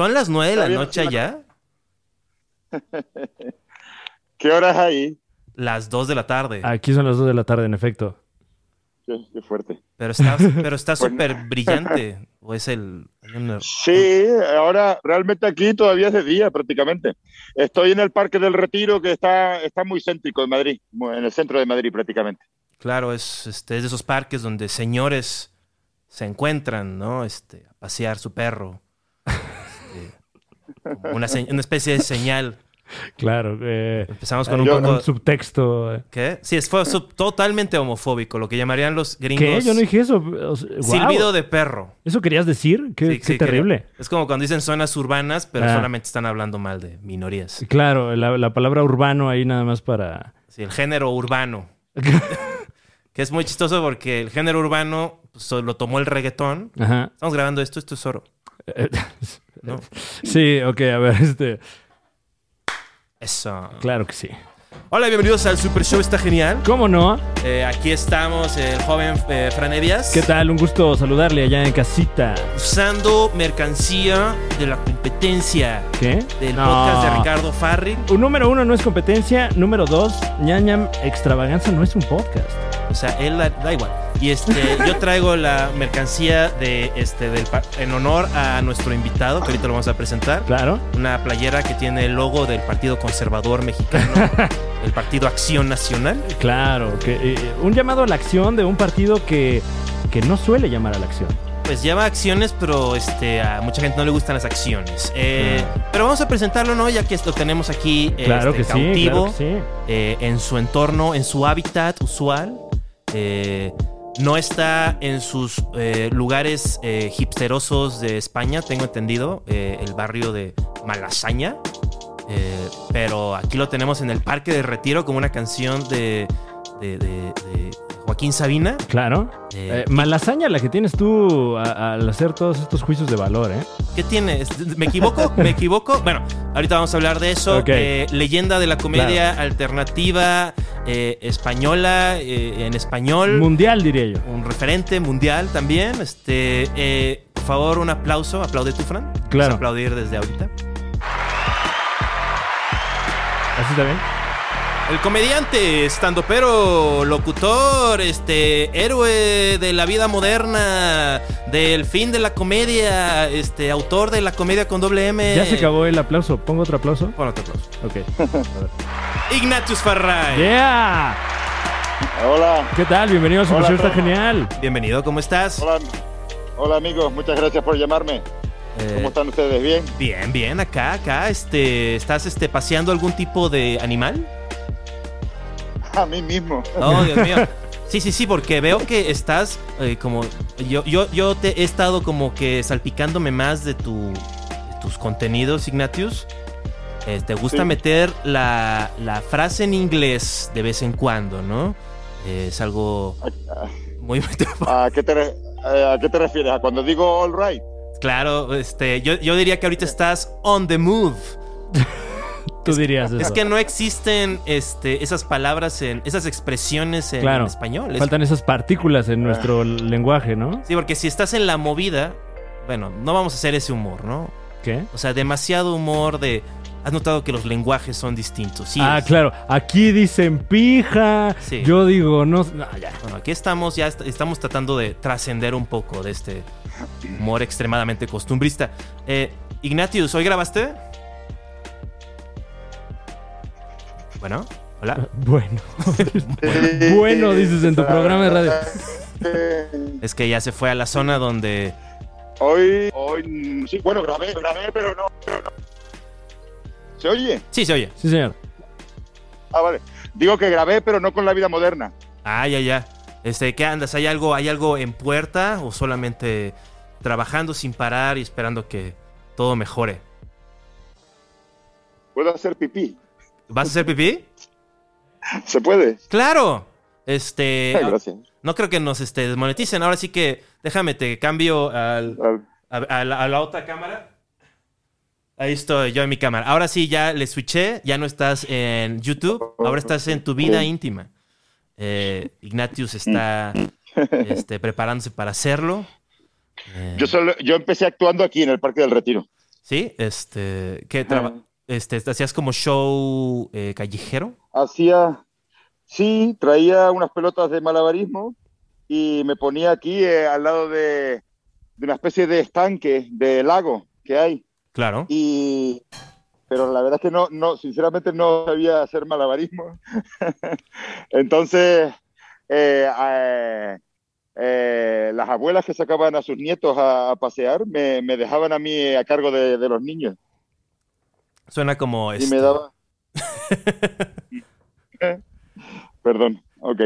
¿Son las nueve de la noche ya? ¿Qué horas hay? Las dos de la tarde. Aquí son las 2 de la tarde, en efecto. Qué, qué fuerte. Pero está pero está Pues- súper brillante. ¿O es el...? Sí, ahora realmente aquí todavía es de día prácticamente. Estoy en el Parque del Retiro que está, está muy céntrico en Madrid, en el centro de Madrid prácticamente. Claro, es, este, es de esos parques donde señores se encuentran, ¿no? Este, a pasear su perro. Una, especie de señal. Claro. eh, Empezamos con hay un yo- poco... un subtexto. eh. ¿Qué? Sí, es, fue sub- totalmente homofóbico, lo que llamarían los gringos... ¿Qué? Yo no dije eso. O sea. Silbido de perro. ¿Eso querías decir? Qué, Sí, qué sí, terrible. Es como cuando dicen zonas urbanas, pero Ah. solamente están hablando mal de minorías. Claro, la, la palabra urbano ahí nada más para... Sí, el género urbano. que es muy chistoso porque el género urbano pues, lo tomó el reggaetón. Ajá. Estamos grabando esto, esto es oro. ¿No? Sí, ok, a ver, este... Eso. Claro que sí. Hola, bienvenidos al Super Show, está genial. ¿Cómo no? Eh, aquí estamos, el joven eh, Fran Evias. ¿Qué tal? Un gusto saludarle allá en casita. Usando mercancía de la competencia ¿Qué? del No. podcast de Ricardo Farril. Un número uno no es competencia. Número dos, ñañam extravaganza no es un podcast. O sea, él da igual. Y este, yo traigo la mercancía de este del en honor a nuestro invitado, que ahorita lo vamos a presentar. Claro. Una playera que tiene el logo del Partido Conservador Mexicano, el Partido Acción Nacional. Claro. Que, eh, un llamado a la acción de un partido que, que no suele llamar a la acción. Pues lleva acciones, pero este, a mucha gente no le gustan las acciones. Eh, Pero vamos a presentarlo, ¿no? Ya que lo tenemos aquí eh, Claro este, que sí, cautivo, claro que sí. eh, en su entorno, en su hábitat usual. No está en sus eh, lugares eh, hipsterosos de España, tengo entendido, eh, el barrio de Malasaña. Pero aquí lo tenemos en el Parque de Retiro como una canción de- de Joaquín Sabina. Claro. Eh, Eh, malasaña la que tienes tú a- al hacer todos estos juicios de valor, ¿eh? ¿Qué tiene? ¿Me equivoco? ¿Me equivoco? Bueno, ahorita vamos a hablar de eso. Eh, leyenda de la comedia alternativa española, en español. Mundial, diría yo. un referente mundial también. Este, por favor, un aplauso. Aplaude tú, Fran. Vamos a Claro. aplaudir desde ahorita. ¿Así está bien? El comediante, estandopero, locutor, este, héroe de la vida moderna, del fin de la comedia, este, autor de la comedia con doble M. Ya se acabó el aplauso. ¿Pongo otro aplauso? Pon otro aplauso. Ok. Ignatius Farray. ¡Yeah! Hola, ¿Qué tal? Bienvenido a Super Show, está genial. Bienvenido, ¿cómo estás? hola, hola amigos, muchas gracias por llamarme. Eh, ¿Cómo están ustedes? ¿Bien? Bien, bien, acá, acá, este, ¿estás este, paseando algún tipo de animal? A mí mismo. Oh, Dios mío. Sí, sí, sí, porque veo que estás eh, como. Yo, yo, yo te he estado como que salpicándome más de, tu, tus contenidos, Ignatius. Eh, te gusta Sí. meter la, la frase en inglés de vez en cuando, ¿no? Eh, es algo muy. ¿A qué te, re- ¿A qué te refieres? ¿A cuando digo all right? claro, este, yo, yo diría que ahorita estás on the move. Tú dirías eso. Es que no existen este, esas palabras, en, esas expresiones en, Claro. español. Es- Faltan esas partículas en nuestro lenguaje, ¿no? Sí, porque si estás en la movida, bueno, no vamos a hacer ese humor, ¿no? ¿Qué? O sea, demasiado humor de... Has notado que los lenguajes son distintos. Sí, ah, es- claro. Aquí dicen pija. Sí. Yo digo, no. no, ya. Bueno, aquí estamos, ya est- estamos tratando de trascender un poco de este humor extremadamente costumbrista. Eh, Ignatius, ¿hoy grabaste? Bueno, hola. Bueno. bueno, dices en tu programa de radio. Es que ya se fue a la zona donde... Hoy, hoy, sí, bueno, grabé, grabé, pero no, pero no. ¿Se oye? Sí, se oye. Sí, señor. Ah, vale. Digo que grabé, pero no con la vida moderna. Ah, ya, ya. Este, ¿qué andas? ¿Hay algo, ¿Hay algo en puerta o solamente trabajando sin parar y esperando que todo mejore? ¿Puedo hacer pipí? ¿Vas a hacer pipí? ¿Se puede? ¡Claro! Este. Ay, gracias. No creo que nos este, desmoneticen. Ahora sí que déjame, te cambio al- a, a la, a la otra cámara. Ahí estoy yo en mi cámara. Ahora sí, ya le switché. Ya no estás en YouTube. Ahora estás en tu vida íntima. Eh, Ignatius está este, preparándose para hacerlo. Eh, Yo, solo, yo empecé actuando aquí en el Parque del Retiro. Sí, este, ¿qué traba-. Este, hacías como show eh, callejero? Hacía, sí, traía unas pelotas de malabarismo y me ponía aquí eh, al lado de, de una especie de estanque, de lago que hay. Claro. Y, pero la verdad es que no, no, sinceramente no sabía hacer malabarismo. Entonces, eh, eh, las abuelas que sacaban a sus nietos a, a pasear me, me dejaban a mí a cargo de, de los niños Suena como y este, me daba. Perdón, ok.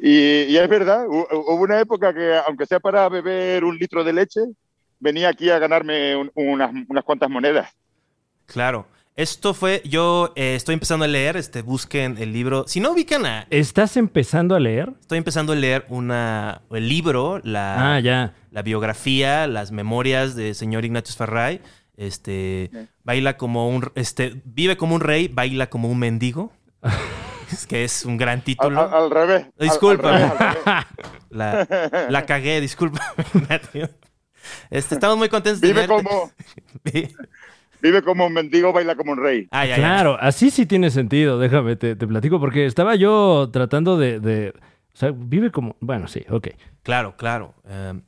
Y, y es verdad, hu- hubo una época que, aunque sea para beber un litro de leche, venía aquí a ganarme un- unas, unas cuantas monedas. Claro. Esto fue, yo eh, estoy empezando a leer, este, busquen el libro. Si no ubican a, ¿Estás empezando a leer? estoy empezando a leer una, el libro, la, Ah, ya. la biografía, las memorias del señor Ignatius Farray. Este, Sí. baila como un, este, vive como un rey, baila como un mendigo. es que es un gran título. al- al revés. al- al Discúlpame. revés, al revés. La, la cagué, disculpa. Este, estamos muy contentos de Vive como, vive como un mendigo, baila como un rey. Ay, ay, ay. Claro, así sí tiene sentido, déjame, te, te platico, porque estaba yo tratando de, de- O sea, vive como... Bueno, sí, ok. Claro, claro. Em,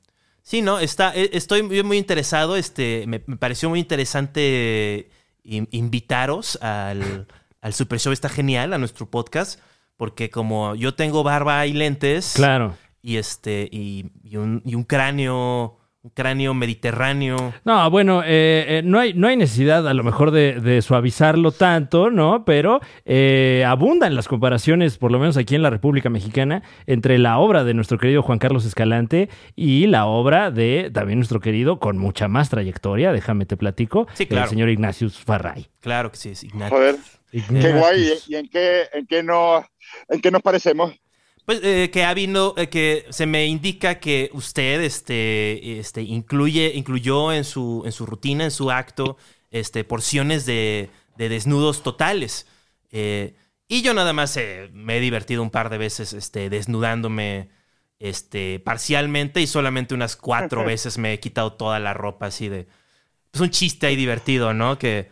sí, no, está, e- estoy muy, muy interesado. Este, me, me pareció muy interesante in- invitaros al, al Super Show. Está genial, a nuestro podcast. Porque como yo tengo barba y lentes. Claro. Y este, y, y un, y un cráneo, un cráneo mediterráneo. No, bueno, eh, eh, no, hay, no hay necesidad a lo mejor de, de suavizarlo tanto, ¿no? Pero eh, abundan las comparaciones, por lo menos aquí en la República Mexicana, entre la obra de nuestro querido Juan Carlos Escalante y la obra de también nuestro querido, con mucha más trayectoria, déjame te platico, Sí, claro. el señor Ignatius Farray. Claro que sí, es Ignacio. Joder, qué guay. ¿Y en qué, en qué, nos, en qué nos parecemos? Pues eh, que ha habido, eh, que se me indica que usted este, este, incluye, incluyó en su, en su rutina, en su acto, este, porciones de, de desnudos totales. Eh, y yo nada más me he divertido un par de veces este, desnudándome este, parcialmente y solamente unas cuatro veces me he quitado toda la ropa así de... Es un chiste ahí divertido, ¿no? Que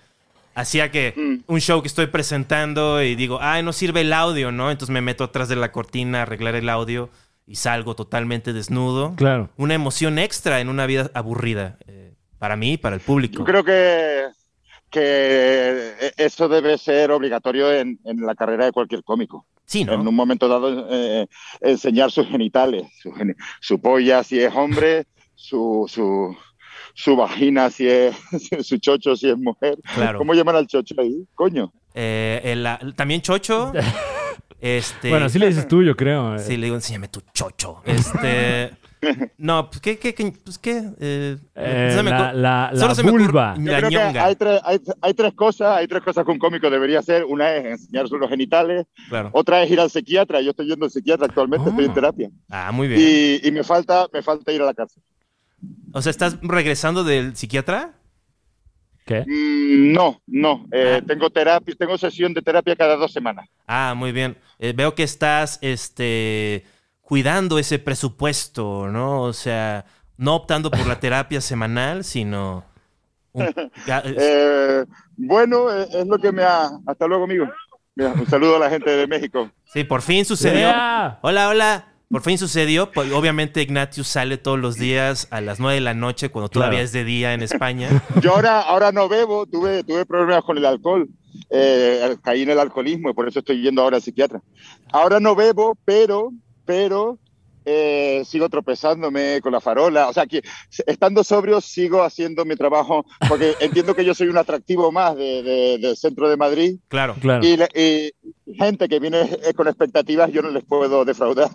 hacía que Mm. un show que estoy presentando y digo, ay, no sirve el audio, ¿no? Entonces me meto atrás de la cortina a arreglar el audio y salgo totalmente desnudo. Claro. Una emoción extra en una vida aburrida, eh, para mí y para el público. Yo creo que, que eso debe ser obligatorio en, en la carrera de cualquier cómico. Sí, ¿no? En un momento dado, eh, enseñar sus genitales, su, su polla si es hombre, su, su, su vagina si es, su chocho si es mujer. Claro. ¿Cómo llaman al chocho ahí? Coño. Eh, el- también Chocho. este, Bueno, así le dices tú, yo creo. eh. Sí, le digo, enséñame tu chocho. Este. No, pues qué, qué, qué, pues qué. Eh, Eh, se me la, la, la solo se me ocurre- vulva. Yo La creo que ñonga. hay tres, hay, hay tres cosas, hay tres cosas que un cómico debería hacer. Una es enseñar sus genitales, Claro. otra es ir al psiquiatra. Yo estoy yendo al psiquiatra actualmente, Ah. estoy en terapia. Ah, muy bien. Y, y me falta, me falta ir a la cárcel. O sea, ¿estás regresando del psiquiatra? ¿Qué? Mm, no, no. Eh, Ah. Tengo terapia, tengo sesión de terapia cada dos semanas. Ah, muy bien. Eh, veo que estás este, cuidando ese presupuesto, ¿no? O sea, no optando por la terapia semanal, sino... un- Eh, bueno, es lo que me ha. Hasta luego, amigo. Mira, un saludo a la gente de México. sí, por fin sucedió. Hola, hola. Por fin sucedió. Pues, obviamente Ignatius sale todos los días a las 9 de la noche cuando todavía Claro. es de día en España. Yo ahora, ahora no bebo, tuve, tuve problemas con el alcohol. Eh, caí en el alcoholismo y por eso estoy yendo ahora al psiquiatra. Ahora no bebo, pero, pero eh, sigo tropezándome con la farola. O sea, que estando sobrio sigo haciendo mi trabajo porque entiendo que yo soy un atractivo más de- de- del centro de Madrid Claro, Claro. y, gente que viene eh, con expectativas yo no les puedo defraudar.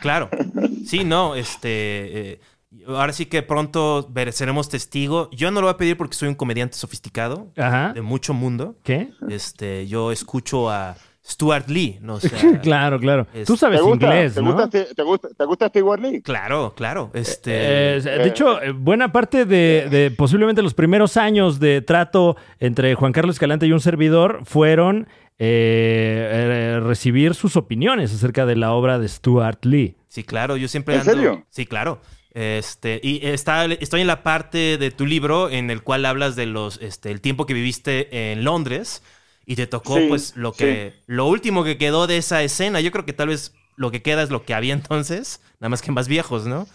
claro. Sí, no, este... eh, ahora sí que pronto ver- seremos testigo. Yo no lo voy a pedir porque soy un comediante sofisticado, Ajá. de mucho mundo. ¿Qué? Este, yo escucho a Stuart Lee, ¿no? O sea, Claro, claro. Es- Tú sabes ¿Te gusta? inglés, ¿Te ¿no? gusta, te, gusta, ¿Te gusta Stewart Lee? Claro, claro. Este, Eh, de hecho, eh, buena parte de, de posiblemente los primeros años de trato entre Juan Carlos Escalante y un servidor fueron eh, eh, recibir sus opiniones acerca de la obra de Stuart Lee. sí, claro, yo siempre ¿En ando. serio? Sí, claro. Este, y está, estoy en la parte de tu libro en el cual hablas de los, este, el tiempo que viviste en Londres y te tocó, Sí, pues, lo que, lo último que quedó de esa escena. Yo creo que tal vez lo que queda es lo que había entonces, nada más que más viejos, ¿no?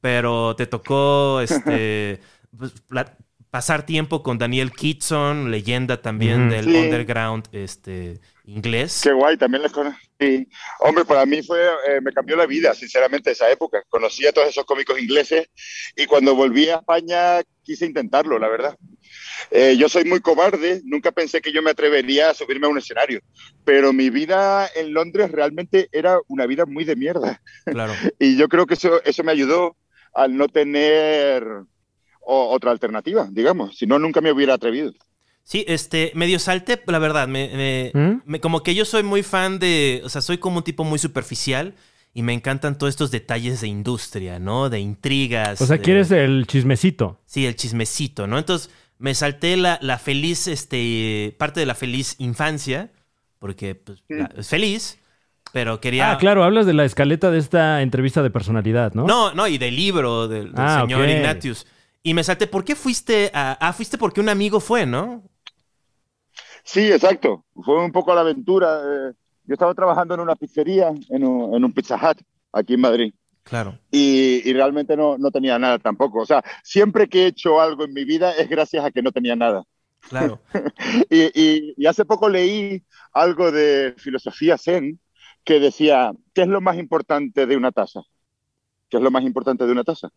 Pero te tocó, este, pues, la- pasar tiempo con Daniel Kitson, leyenda también Ujú. del Sí. underground, este, inglés. Qué guay, también les conozco. Sí. Hombre, para mí fue, eh, me cambió la vida, sinceramente, esa época. Conocí a todos esos cómicos ingleses y cuando volví a España quise intentarlo, la verdad. Eh, yo soy muy cobarde, nunca pensé que yo me atrevería a subirme a un escenario, pero mi vida en Londres realmente era una vida muy de mierda. Claro. Y yo creo que eso, eso me ayudó al no tener o- otra alternativa, digamos. Si no, nunca me hubiera atrevido. Sí, este, medio salté, la verdad, me, me- ¿Mm? me- como que yo soy muy fan de, o sea, soy como un tipo muy superficial y me encantan todos estos detalles de industria, ¿no? De intrigas. O sea, de- quieres el chismecito. Sí, el chismecito, ¿no? Entonces me salté la, la feliz, este, parte de la feliz infancia, porque pues, la- es feliz, pero quería... Ah, claro, hablas de la escaleta de esta entrevista de personalidad, ¿no? No, no, y del libro del, del Ah, señor. Ignatius. Y me salté, ¿por qué fuiste a... Ah, fuiste porque un amigo fue, ¿no? Sí, exacto. Fue un poco a la aventura. eh, yo estaba trabajando en una pizzería, en un, en un Pizza Hut, aquí en Madrid. Claro. Y, y realmente no, no tenía nada tampoco. O sea, siempre que he hecho algo en mi vida es gracias a que no tenía nada. Claro. Y, y- y hace poco leí algo de filosofía zen que decía, ¿qué es lo más importante de una taza? ¿Qué es lo más importante de una taza?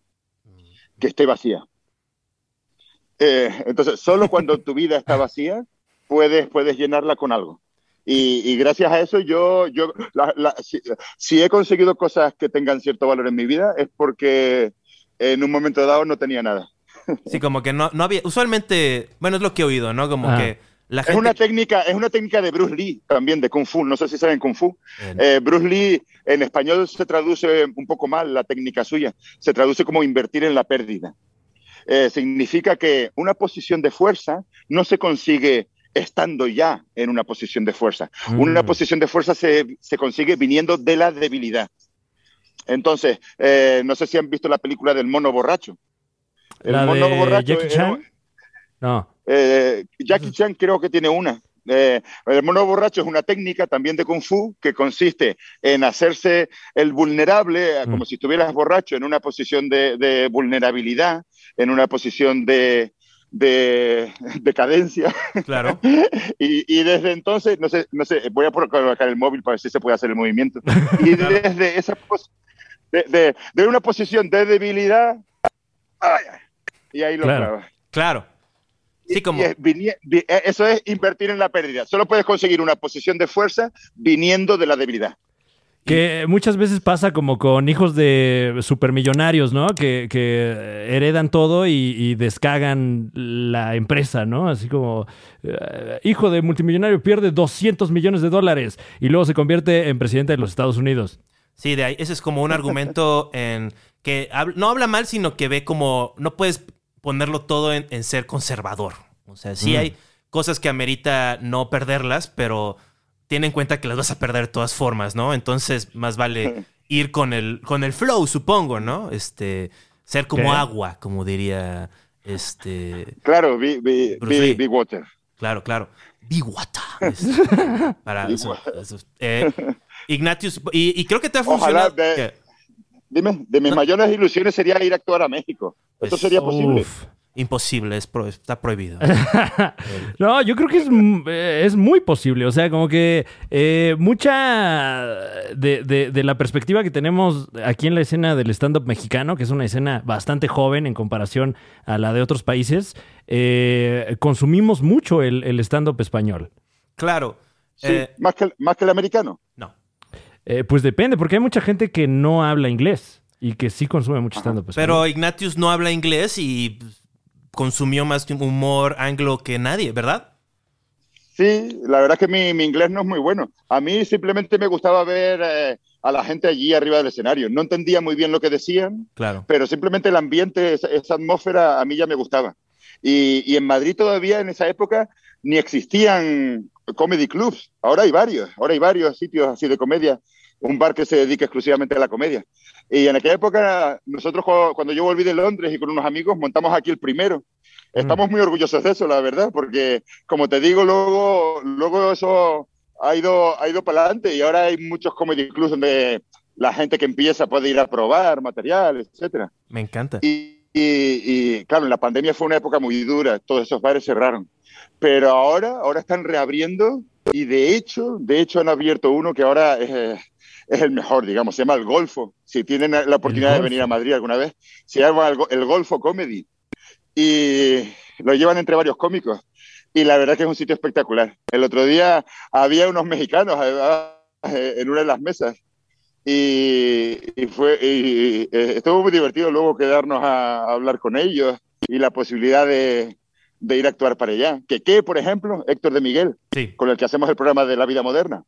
Que esté vacía. Eh, entonces, solo cuando tu vida está vacía, puedes, puedes llenarla con algo. Y, y gracias a eso yo, yo la- la- si, si he conseguido cosas que tengan cierto valor en mi vida es porque en un momento dado no tenía nada. Sí, como que no, no había. Usualmente, bueno, es lo que he oído, ¿no? Como Ah. que la Es gente. una técnica, es una técnica de Bruce Lee también, de Kung Fu. No sé si saben Kung Fu. Eh, Bruce Lee en español se traduce un poco mal la técnica suya. Se traduce como invertir en la pérdida. Eh, significa que una posición de fuerza no se consigue estando ya en una posición de fuerza. Una Mm. posición de fuerza se, se consigue viniendo de la debilidad. Entonces, eh, no sé si han visto la película del mono borracho. El ¿La mono de borracho Jackie era- Chan? No. eh, Jackie Chan creo que tiene una. Eh, el mono borracho es una técnica también de Kung Fu que consiste en hacerse el vulnerable, eh, Mm. como si estuvieras borracho, en una posición de, de vulnerabilidad, en una posición de, de decadencia. Claro. Y, y desde entonces, no sé, no sé, voy a colocar el móvil para ver si se puede hacer el movimiento. Y desde esa de, de- de una posición de debilidad, ay, y ahí lo Claro. Claro. Sí, como. Eh, eso es invertir en la pérdida. Solo puedes conseguir una posición de fuerza viniendo de la debilidad. Que muchas veces pasa como con hijos de supermillonarios, ¿no? Que, que heredan todo y, y descagan la empresa, ¿no? Así como, eh, hijo de multimillonario pierde 200 millones de dólares y luego se convierte en presidente de los Estados Unidos. Sí, de ahí. Ese es como un argumento en que hab- no habla mal, sino que ve como. No puedes ponerlo todo en, en ser conservador. O sea, sí Mm. hay cosas que amerita no perderlas, pero ten en cuenta que las vas a perder de todas formas, ¿no? Entonces, más vale ir con el, con el flow, supongo, ¿no? Este. Ser como ¿Qué? agua, como diría. Este. Claro. Big- Big Water. Claro, claro. Para eso- Water. eso. Eh, Ignatius, y, y creo que te ha Ojalá funcionado. Dime, de mis mayores ilusiones sería ir a actuar a México. ¿Esto Pues, sería posible? Imposible, es pro- está prohibido. No, yo creo que es, eh, es muy posible. O sea, como que eh, mucha de, de- de la perspectiva que tenemos aquí en la escena del stand-up mexicano, que es una escena bastante joven en comparación a la de otros países, eh, consumimos mucho el, el stand-up español. claro. Sí, eh, más, que, el- más que el americano. no. Eh, pues depende, porque hay mucha gente que no habla inglés y que sí consume mucho stand-up español. Pero Ignatius no habla inglés y pues, consumió más humor anglo que nadie, ¿verdad? Sí, la verdad es que mi, mi inglés no es muy bueno. A mí simplemente me gustaba ver eh, a la gente allí arriba del escenario. No entendía muy bien lo que decían, Claro. pero simplemente el ambiente, esa, esa atmósfera, a mí ya me gustaba. Y, y en Madrid todavía en esa época ni existían comedy clubs. Ahora hay varios, ahora hay varios sitios así de comedia. Un bar que se dedica exclusivamente a la comedia. Y en aquella época, nosotros cuando yo volví de Londres y con unos amigos, montamos aquí el primero. Mm. Estamos muy orgullosos de eso, la verdad, porque como te digo, luego, luego eso ha ido, ha ido para adelante y ahora hay muchos comedy clubs donde la gente que empieza puede ir a probar material, etcétera. Me encanta. Y, y, claro, la pandemia fue una época muy dura, todos esos bares cerraron. Pero ahora, ahora están reabriendo y de hecho, de hecho han abierto uno que ahora es, es el mejor, digamos, se llama El Golfo. Si tienen la oportunidad de venir a Madrid alguna vez, se llama El, Golfo Comedy. Y lo llevan entre varios cómicos. Y la verdad que es un sitio espectacular. El otro día había unos mexicanos eh, en una de las mesas y, fue y, eh, estuvo muy divertido luego quedarnos a, hablar con ellos y la posibilidad de, de, ir a actuar para allá. Que qué, por ejemplo, Héctor de Miguel, con el que hacemos el programa de la vida moderna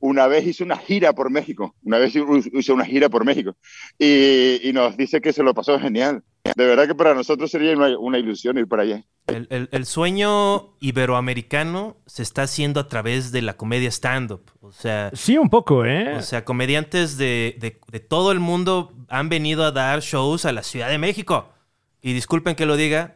una vez hizo una gira por México, una vez hizo una gira por México y, nos dice que se lo pasó genial. De verdad que para nosotros sería una, ilusión ir para allá. El, sueño iberoamericano se está haciendo a través de la comedia stand-up. O sea, sí, un poco, ¿eh? O sea, comediantes de, de todo el mundo han venido a dar shows a la Ciudad de México. Y disculpen que lo diga,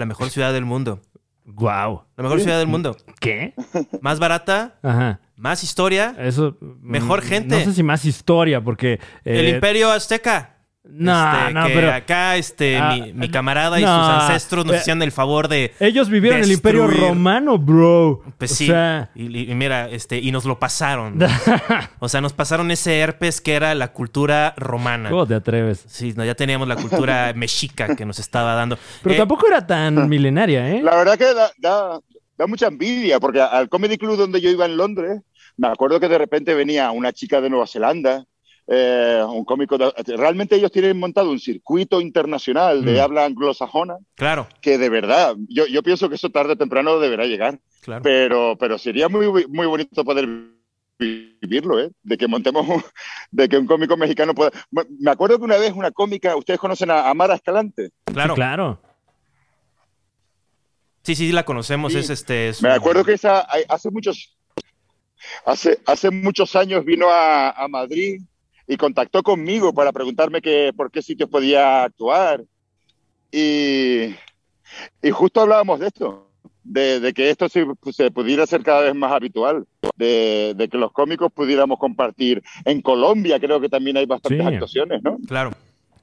la mejor ciudad del mundo. Wow. La mejor ciudad del mundo. ¿Qué? Más barata. Ajá. Más historia. Eso. Mejor mm, gente. No sé si más historia, porque. el eh, Imperio Azteca. No, este, no, que pero. Acá, este, ah, mi, camarada y sus ancestros nos eh, hacían el favor de. Ellos vivieron en el Imperio Romano, bro. Pues sí. y, mira, este, y nos lo pasaron. o sea, nos pasaron ese herpes que era la cultura romana. ¿Cómo te atreves? Sí, no, ya teníamos la cultura mexica que nos estaba dando. Pero eh, tampoco era tan milenaria, ¿eh? La verdad que da, da mucha envidia, porque al Comedy Club donde yo iba en Londres, me acuerdo que de repente venía una chica de Nueva Zelanda eh, un cómico. realmente ellos tienen montado un circuito internacional de mm. habla anglosajona. Claro. Que de verdad, yo, yo pienso que eso tarde o temprano deberá llegar. Claro. Pero, pero sería muy, muy bonito poder vivirlo, ¿eh? De que montemos, de que un cómico mexicano pueda. Me acuerdo que una vez una cómica, ustedes conocen a Amara Escalante. Claro. claro. Sí, sí, la conocemos. Es este. Me acuerdo que esa hace muchos, hace, hace muchos años vino a, a Madrid y contactó conmigo para preguntarme que, por qué sitios podía actuar. Y, y justo hablábamos de esto, de, que esto se, se, pudiera ser cada vez más habitual, de, de, que los cómicos pudiéramos compartir. En Colombia creo que también hay bastantes actuaciones, ¿no? Claro.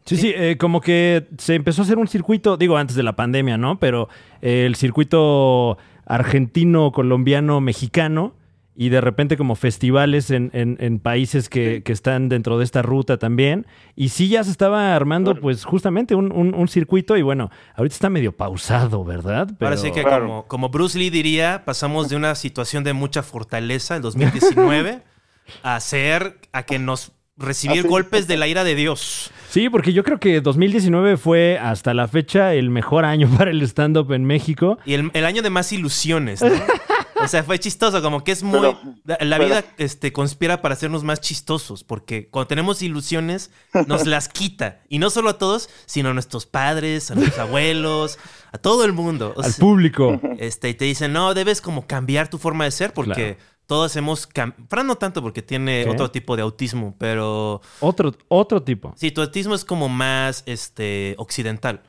Sí, sí, eh, como que se empezó a hacer un circuito, digo antes de la pandemia, ¿no? Pero eh, el circuito argentino, colombiano, mexicano, y de repente como festivales en, en, países que, que, están dentro de esta ruta también. Y sí ya se estaba armando pues justamente un, un, circuito y bueno, ahorita está medio pausado, ¿verdad? Pero... Ahora sí que como, como Bruce Lee diría, pasamos de una situación de mucha fortaleza en 2019 a ser, a que nos recibir golpes de la ira de Dios. Sí, porque yo creo que 2019 fue hasta la fecha el mejor año para el stand-up en México. Y el, el año de más ilusiones, ¿no? O sea, fue chistoso, como que es muy... la vida este, conspira para hacernos más chistosos, porque cuando tenemos ilusiones, nos las quita. Y no solo a todos, sino a nuestros padres, a nuestros abuelos, a todo el mundo. Al público. Este, y te dicen, no, debes como cambiar tu forma de ser, porque... Todos hemos... Fran no tanto porque tiene otro tipo de autismo, pero... Otro, otro tipo. Sí, tu autismo es como más este, occidental.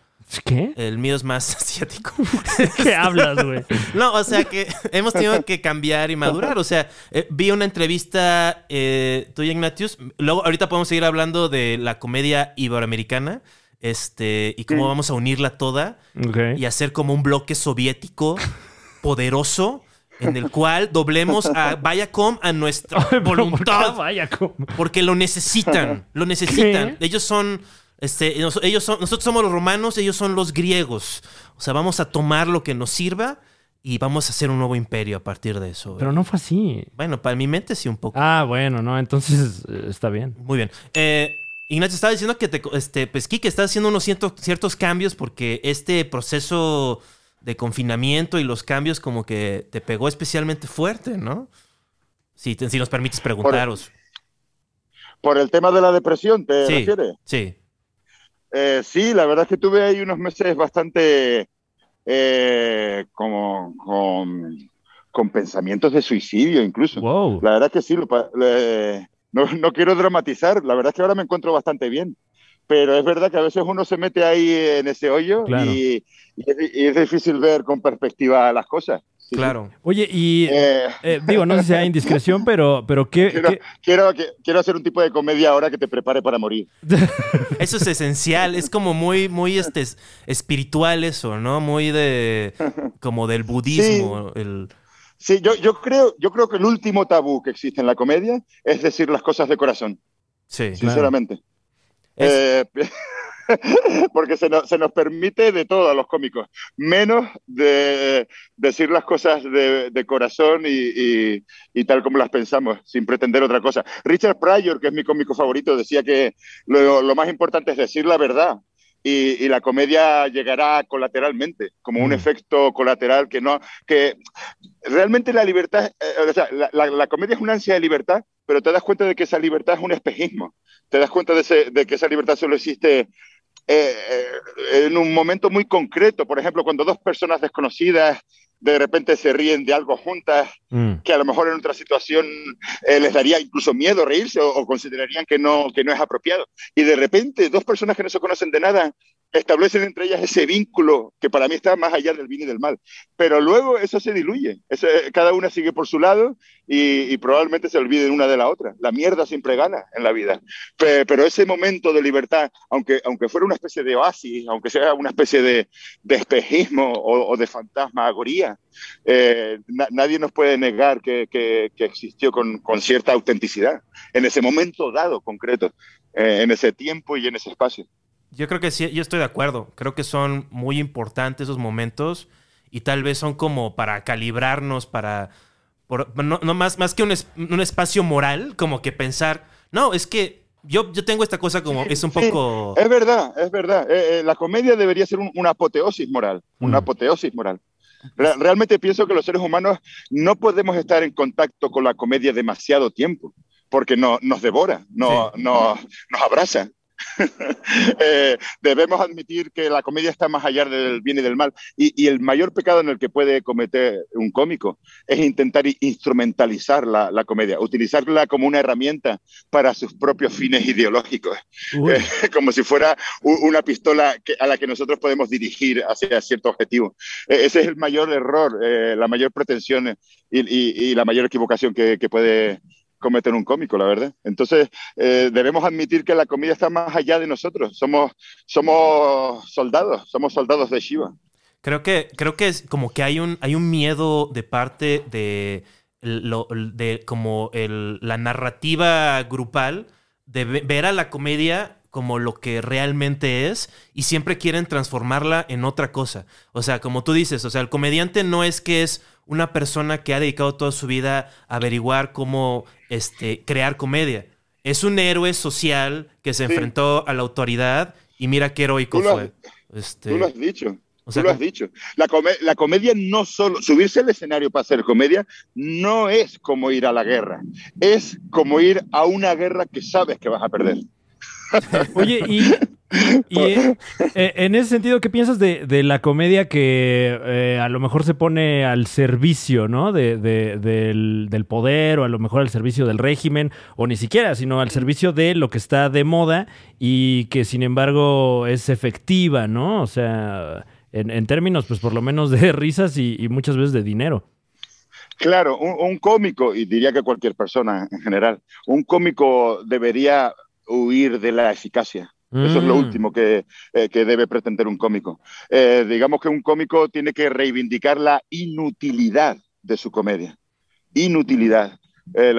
¿Qué? El mío es más asiático. ¿Qué hablas, güey? No, o sea que hemos tenido que cambiar y madurar. O sea, eh, vi una entrevista eh, tuya, Ignatius. Luego, ahorita podemos seguir hablando de la comedia iberoamericana. Este, y cómo vamos a unirla toda. Y hacer como un bloque soviético poderoso en el cual doblemos a Viacom a nuestra voluntad. Porque lo necesitan, lo necesitan. Ellos son este, ellos son, nosotros somos los romanos, ellos son los griegos. O sea, vamos a tomar lo que nos sirva y vamos a hacer un nuevo imperio a partir de eso. Pero no fue así. Bueno, para mi mente sí un poco. Ah, bueno, no, entonces eh, está bien. Muy bien. Eh, Ignacio estaba diciendo que te, este, pues, que está haciendo unos ciertos cambios porque este proceso de confinamiento y los cambios como que te pegó especialmente fuerte, ¿no? Si, si nos permites preguntaros. Por, el tema de la depresión, ¿te refieres? Sí. Eh, sí, la verdad es que tuve ahí unos meses bastante eh, como con, pensamientos de suicidio incluso. La verdad es que sí, No, no quiero dramatizar, la verdad es que ahora me encuentro bastante bien pero es verdad que a veces uno se mete ahí en ese hoyo y, es, difícil ver con perspectiva las cosas. Claro. Oye, y eh, eh, digo, no sé si sea indiscreción, pero, pero ¿qué quiero, quiero, hacer un tipo de comedia ahora que te prepare para morir. Eso es esencial, es como muy, muy este, espiritual eso, ¿no? Muy de, como del budismo. Sí. El... Sí, yo, yo, creo, yo creo que el último tabú que existe en la comedia es decir las cosas de corazón. Sí. Sinceramente. Eh, porque se nos, permite de todo a los cómicos, menos de decir las cosas de, corazón y, tal como las pensamos, sin pretender otra cosa. Richard Pryor, que es mi cómico favorito, decía que lo, más importante es decir la verdad. Y, la comedia llegará colateralmente, como un mm. efecto colateral que no, que realmente la libertad, eh, o sea, la comedia es una ansia de libertad, pero te das cuenta de que esa libertad es un espejismo te das cuenta de, que esa libertad solo existe eh, eh, en un momento muy concreto. Por ejemplo, cuando dos personas desconocidas de repente se ríen de algo juntas, mm. que a lo mejor en otra situación eh, les daría incluso miedo reírse o, considerarían que no, que no es apropiado. Y de repente dos personas que no se conocen de nada establecen entre ellas ese vínculo que para mí está más allá del bien y del mal. Pero luego eso se diluye, cada una sigue por su lado y, probablemente se olviden una de la otra. La mierda siempre gana en la vida. Pero, ese momento de libertad, aunque, aunque fuera una especie de oasis, aunque sea una especie de, espejismo o, de fantasmagoría, eh, nadie nos puede negar que, existió con, cierta autenticidad en ese momento dado concreto, eh, en ese tiempo y en ese espacio. Yo creo que sí, yo estoy de acuerdo. Creo que son muy importantes esos momentos y tal vez son como para calibrarnos, para... no, más, más que un, un, espacio moral, como que pensar, no, es que yo, yo tengo esta cosa como, es un poco... Es verdad, es verdad. Eh, eh, la comedia debería ser una apoteosis moral, una mm. apoteosis moral. realmente pienso que los seres humanos no podemos estar en contacto con la comedia demasiado tiempo, porque no, nos devora, no, no, nos abraza. Eh, debemos admitir que la comedia está más allá del bien y del mal. Y, el mayor pecado en el que puede cometer un cómico es intentar instrumentalizar la, comedia, utilizarla como una herramienta para sus propios fines ideológicos, eh, como si fuera una pistola a la que nosotros podemos dirigir hacia cierto objetivo. E, ese es el mayor error, eh, la mayor pretensión y, la mayor equivocación que, que puede cometer un cómico, la verdad. Entonces, eh, debemos admitir que la comida está más allá de nosotros. Somos, somos soldados, somos soldados de Shiva. Creo que, creo que es como que hay un, hay un miedo de parte de, de como el, la narrativa grupal de ver a la comedia como lo que realmente es y siempre quieren transformarla en otra cosa. O sea, como tú dices, o sea, el comediante no es que es una persona que ha dedicado toda su vida a averiguar cómo este, crear comedia. Es un héroe social que se enfrentó a la autoridad y mira qué heroico fue. Este, tú lo has dicho. tú lo has dicho. La, la, comedia no solo, subirse al escenario para hacer comedia no es como ir a la guerra, es como ir a una guerra que sabes que vas a perder. Oye, y, eh, en ese sentido, ¿qué piensas de, la comedia que eh, a lo mejor se pone al servicio, ¿no? del, poder o a lo mejor al servicio del régimen o ni siquiera, sino al servicio de lo que está de moda y que sin embargo es efectiva, ¿no? O sea, en, términos, pues por lo menos de risas y, muchas veces de dinero. Claro, un, cómico, y diría que cualquier persona en general, un cómico debería huir de la eficacia. Eso es lo mm. último que, eh, que, debe pretender un cómico. Eh, digamos que un cómico tiene que reivindicar la inutilidad de su comedia. Inutilidad. Eh,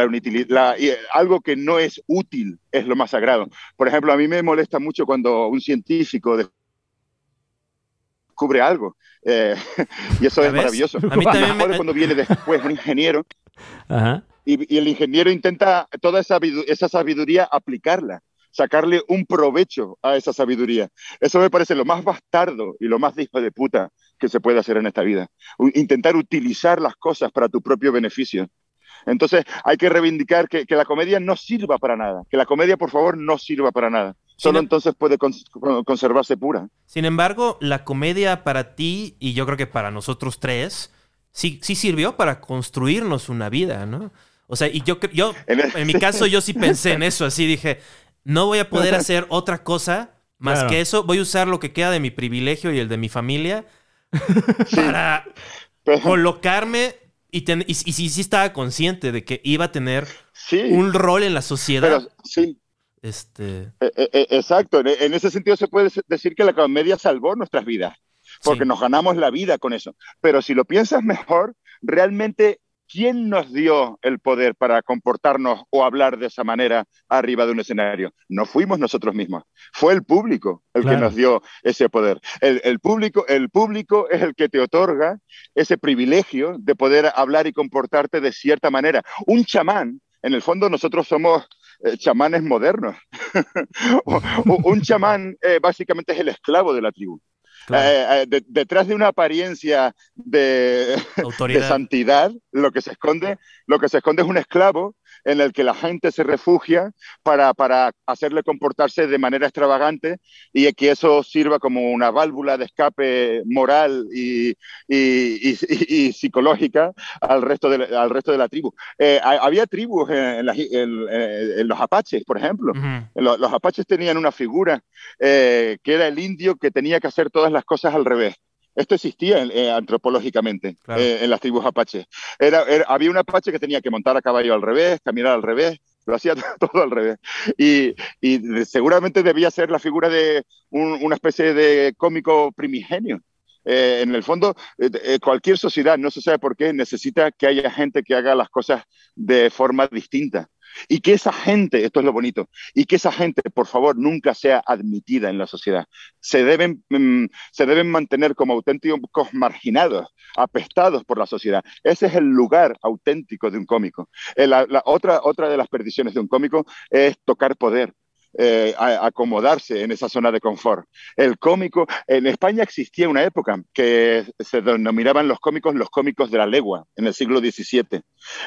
la, algo que no es útil es lo más sagrado. Por ejemplo, a mí me molesta mucho cuando un científico descubre algo. y eso es maravilloso. A mí también me... cuando viene después un ingeniero Ajá y, el ingeniero intenta toda esa, esa sabiduría aplicarla, sacarle un provecho a esa sabiduría. Eso me parece lo más bastardo y lo más hijo de puta que se puede hacer en esta vida. Intentar utilizar las cosas para tu propio beneficio. Entonces hay que reivindicar que, la comedia no sirva para nada, que la comedia por favor no sirva para nada. Solo em- entonces puede conservarse pura. Sin embargo, la comedia para ti y yo creo que para nosotros tres sí, sí sirvió para construirnos una vida, ¿no? O sea, y yo, yo En el- en mi caso, yo sí pensé en eso, así dije, no voy a poder hacer otra cosa más Claro. que eso, voy a usar lo que queda de mi privilegio y el de mi familia para Pero- colocarme y, ten- y, y sí, sí estaba consciente de que iba a tener sí, un rol en la sociedad. pero sí, Este, Eh, eh, eh, Exacto, en, en ese sentido se puede decir que la comedia salvó nuestras vidas, porque Sí. nos ganamos la vida con eso. Pero si lo piensas mejor, realmente, ¿quién nos dio el poder para comportarnos o hablar de esa manera arriba de un escenario? No fuimos nosotros mismos, fue el público el Claro. que nos dio ese poder. El, el público, el público es el que te otorga ese privilegio de poder hablar y comportarte de cierta manera. Un chamán, en el fondo nosotros somos eh, chamanes modernos. Un chamán eh, básicamente es el esclavo de la tribu. Claro, Eh, eh, de- detrás de una apariencia de, de santidad, lo que se esconde, lo que se esconde es un esclavo en el que la gente se refugia para, para hacerle comportarse de manera extravagante y que eso sirva como una válvula de escape moral y, y- y- y- psicológica al resto de, la- al resto de la tribu. Eh, ha- había tribus en, en las- en- en los apaches, por ejemplo. Los apaches tenían una figura eh, que era el indio que tenía que hacer todas las cosas al revés. Esto existía eh, antropológicamente Claro. eh, en las tribus apaches. Era, era- había un apache que tenía que montar a caballo al revés, caminar al revés, lo hacía todo al revés. Y, y seguramente debía ser la figura de un- una especie de cómico primigenio. Eh, en el fondo, eh, eh, cualquier sociedad, no se sabe por qué, necesita que haya gente que haga las cosas de forma distinta. Y que esa gente, esto es lo bonito, y que esa gente, por favor, nunca sea admitida en la sociedad. Se deben, mm, se deben mantener como auténticos marginados, apestados por la sociedad. Ese es el lugar auténtico de un cómico. Eh, la- la otra, otra de las perdiciones de un cómico es tocar poder. Eh, a- acomodarse en esa zona de confort. El cómico, en España existía una época que se denominaban los cómicos los cómicos de la legua, en el siglo XVII.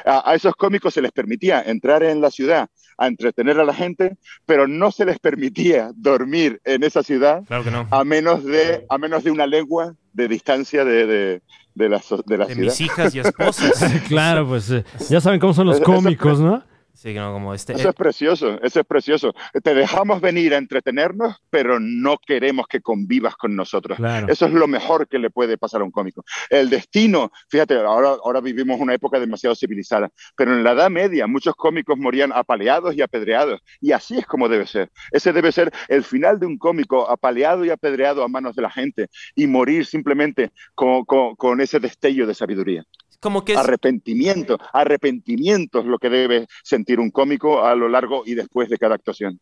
A, a esos cómicos se les permitía entrar en la ciudad a entretener a la gente, pero no se les permitía dormir en esa ciudad Claro que no. a menos de, a menos de una legua de distancia de, de, de la, so- de la De ciudad. mis hijas y esposas. Claro, pues eh, ya saben cómo son los cómicos, ¿no? Sí, no, como este. Eso es precioso, eso es precioso. Te dejamos venir a entretenernos, pero no queremos que convivas con nosotros. Claro. Eso es lo mejor que le puede pasar a un cómico. El destino, fíjate, ahora, ahora vivimos una época demasiado civilizada, pero en la Edad Media muchos cómicos morían apaleados y apedreados, y así es como debe ser. Ese debe ser el final de un cómico, apaleado y apedreado a manos de la gente, y morir simplemente con, con- con ese destello de sabiduría. Como que es, Arrepentimiento, arrepentimiento es lo que debe sentir un cómico a lo largo y después de cada actuación.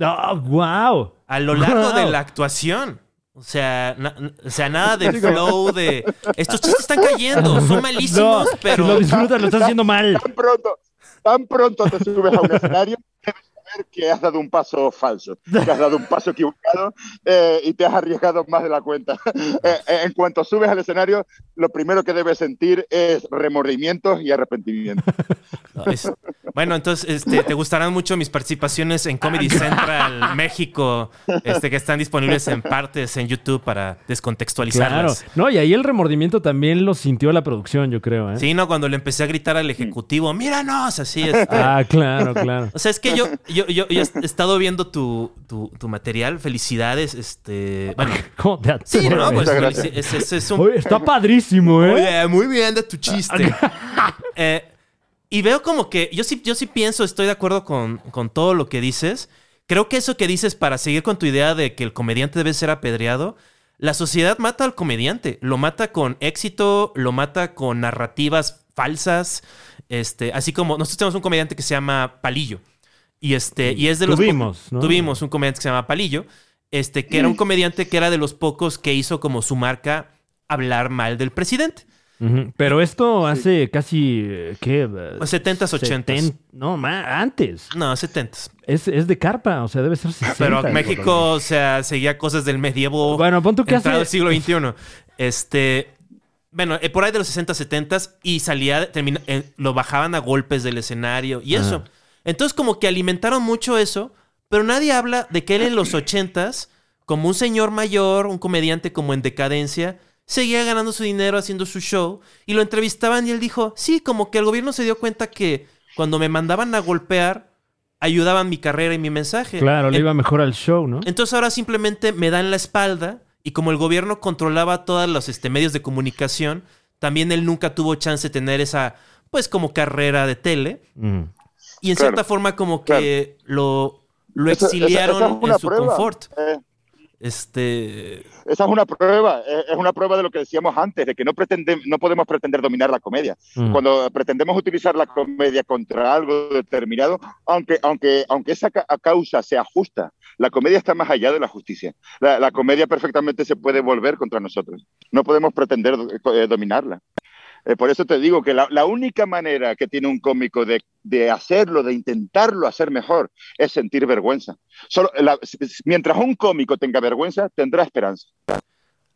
¡Oh, wow! a lo largo de la actuación. O sea, na- o sea, nada de flow de. Estos chistes están cayendo, son No, malísimos, si pero. lo disfrutas, lo estás haciendo mal. Tan pronto, tan pronto te subes a un escenario, debes saber que has dado un paso falso, que has dado un paso equivocado eh, y te has arriesgado más de la cuenta. Eh, eh, en cuanto subes al escenario, lo primero que debes sentir es remordimientos y arrepentimiento. No, es- Bueno, entonces, este, te gustarán mucho mis participaciones en Comedy Central México, este, que están disponibles en partes en YouTube para Claro. descontextualizarlas. No, y ahí el remordimiento también lo sintió la producción, yo creo, ¿eh? Sí, no, cuando le empecé a gritar al ejecutivo, míranos, así este. Ah, claro, claro. O sea, es que yo, yo, yo, yo he estado viendo tu, tu, tu material. Felicidades. Este. Bueno. ¿Cómo te Sí, no, pues Muchas gracias. felici- es, es- es un. Oye, está padrísimo, ¿eh? Oye, muy bien de tu chiste. Eh, y veo como que. Yo sí, yo sí pienso, estoy de acuerdo con, con todo lo que dices. Creo que eso que dices para seguir con tu idea de que el comediante debe ser apedreado. La sociedad mata al comediante. Lo mata con éxito, lo mata con narrativas falsas. Este, así como nosotros tenemos un comediante que se llama Palillo. Y este, y es de los Tuvimos, ¿no? Tuvimos un comediante que se llama Palillo. Este, que era un comediante que era de los pocos que hizo como su marca hablar mal del presidente. Pero esto hace casi, eh, ¿qué? Eh, 70s, 80s. seten- No, más, antes. No, 70. Es, es de carpa, o sea, debe ser 60. Pero México, o sea, seguía cosas del medievo. Bueno, pon tú que hace... del siglo XXI. Este. Bueno, eh, por ahí de los 60, 70 y salía, termina- eh, lo bajaban a golpes del escenario y eso. Ah. Entonces, como que alimentaron mucho eso, pero nadie habla de que él en los 80 como un señor mayor, un comediante como en decadencia, seguía ganando su dinero haciendo su show y lo entrevistaban y él dijo: Sí, como que el gobierno se dio cuenta que cuando me mandaban a golpear, ayudaban mi carrera y mi mensaje. Claro, le En- iba mejor al show, ¿no? Entonces ahora simplemente me dan la espalda y como el gobierno controlaba todos los este, medios de comunicación, también él nunca tuvo chance de tener esa, pues como carrera de tele. Mm. Y en Claro, cierta forma como que lo, lo Esa- esa- exiliaron esa es en su prueba. confort. Eh, Este, esa es una prueba, eh, es una prueba de lo que decíamos antes, de que no, pretende- no podemos pretender dominar la comedia. Mm. Cuando pretendemos utilizar la comedia contra algo determinado, aunque, aunque, aunque esa ca- causa sea justa, la comedia está más allá de la justicia. La, la comedia perfectamente se puede volver contra nosotros. No podemos pretender eh, dominarla. Eh, por eso te digo que la, la única manera que tiene un cómico de, de hacerlo, de intentarlo hacer mejor, es sentir vergüenza. Solo, la- mientras un cómico tenga vergüenza, tendrá esperanza.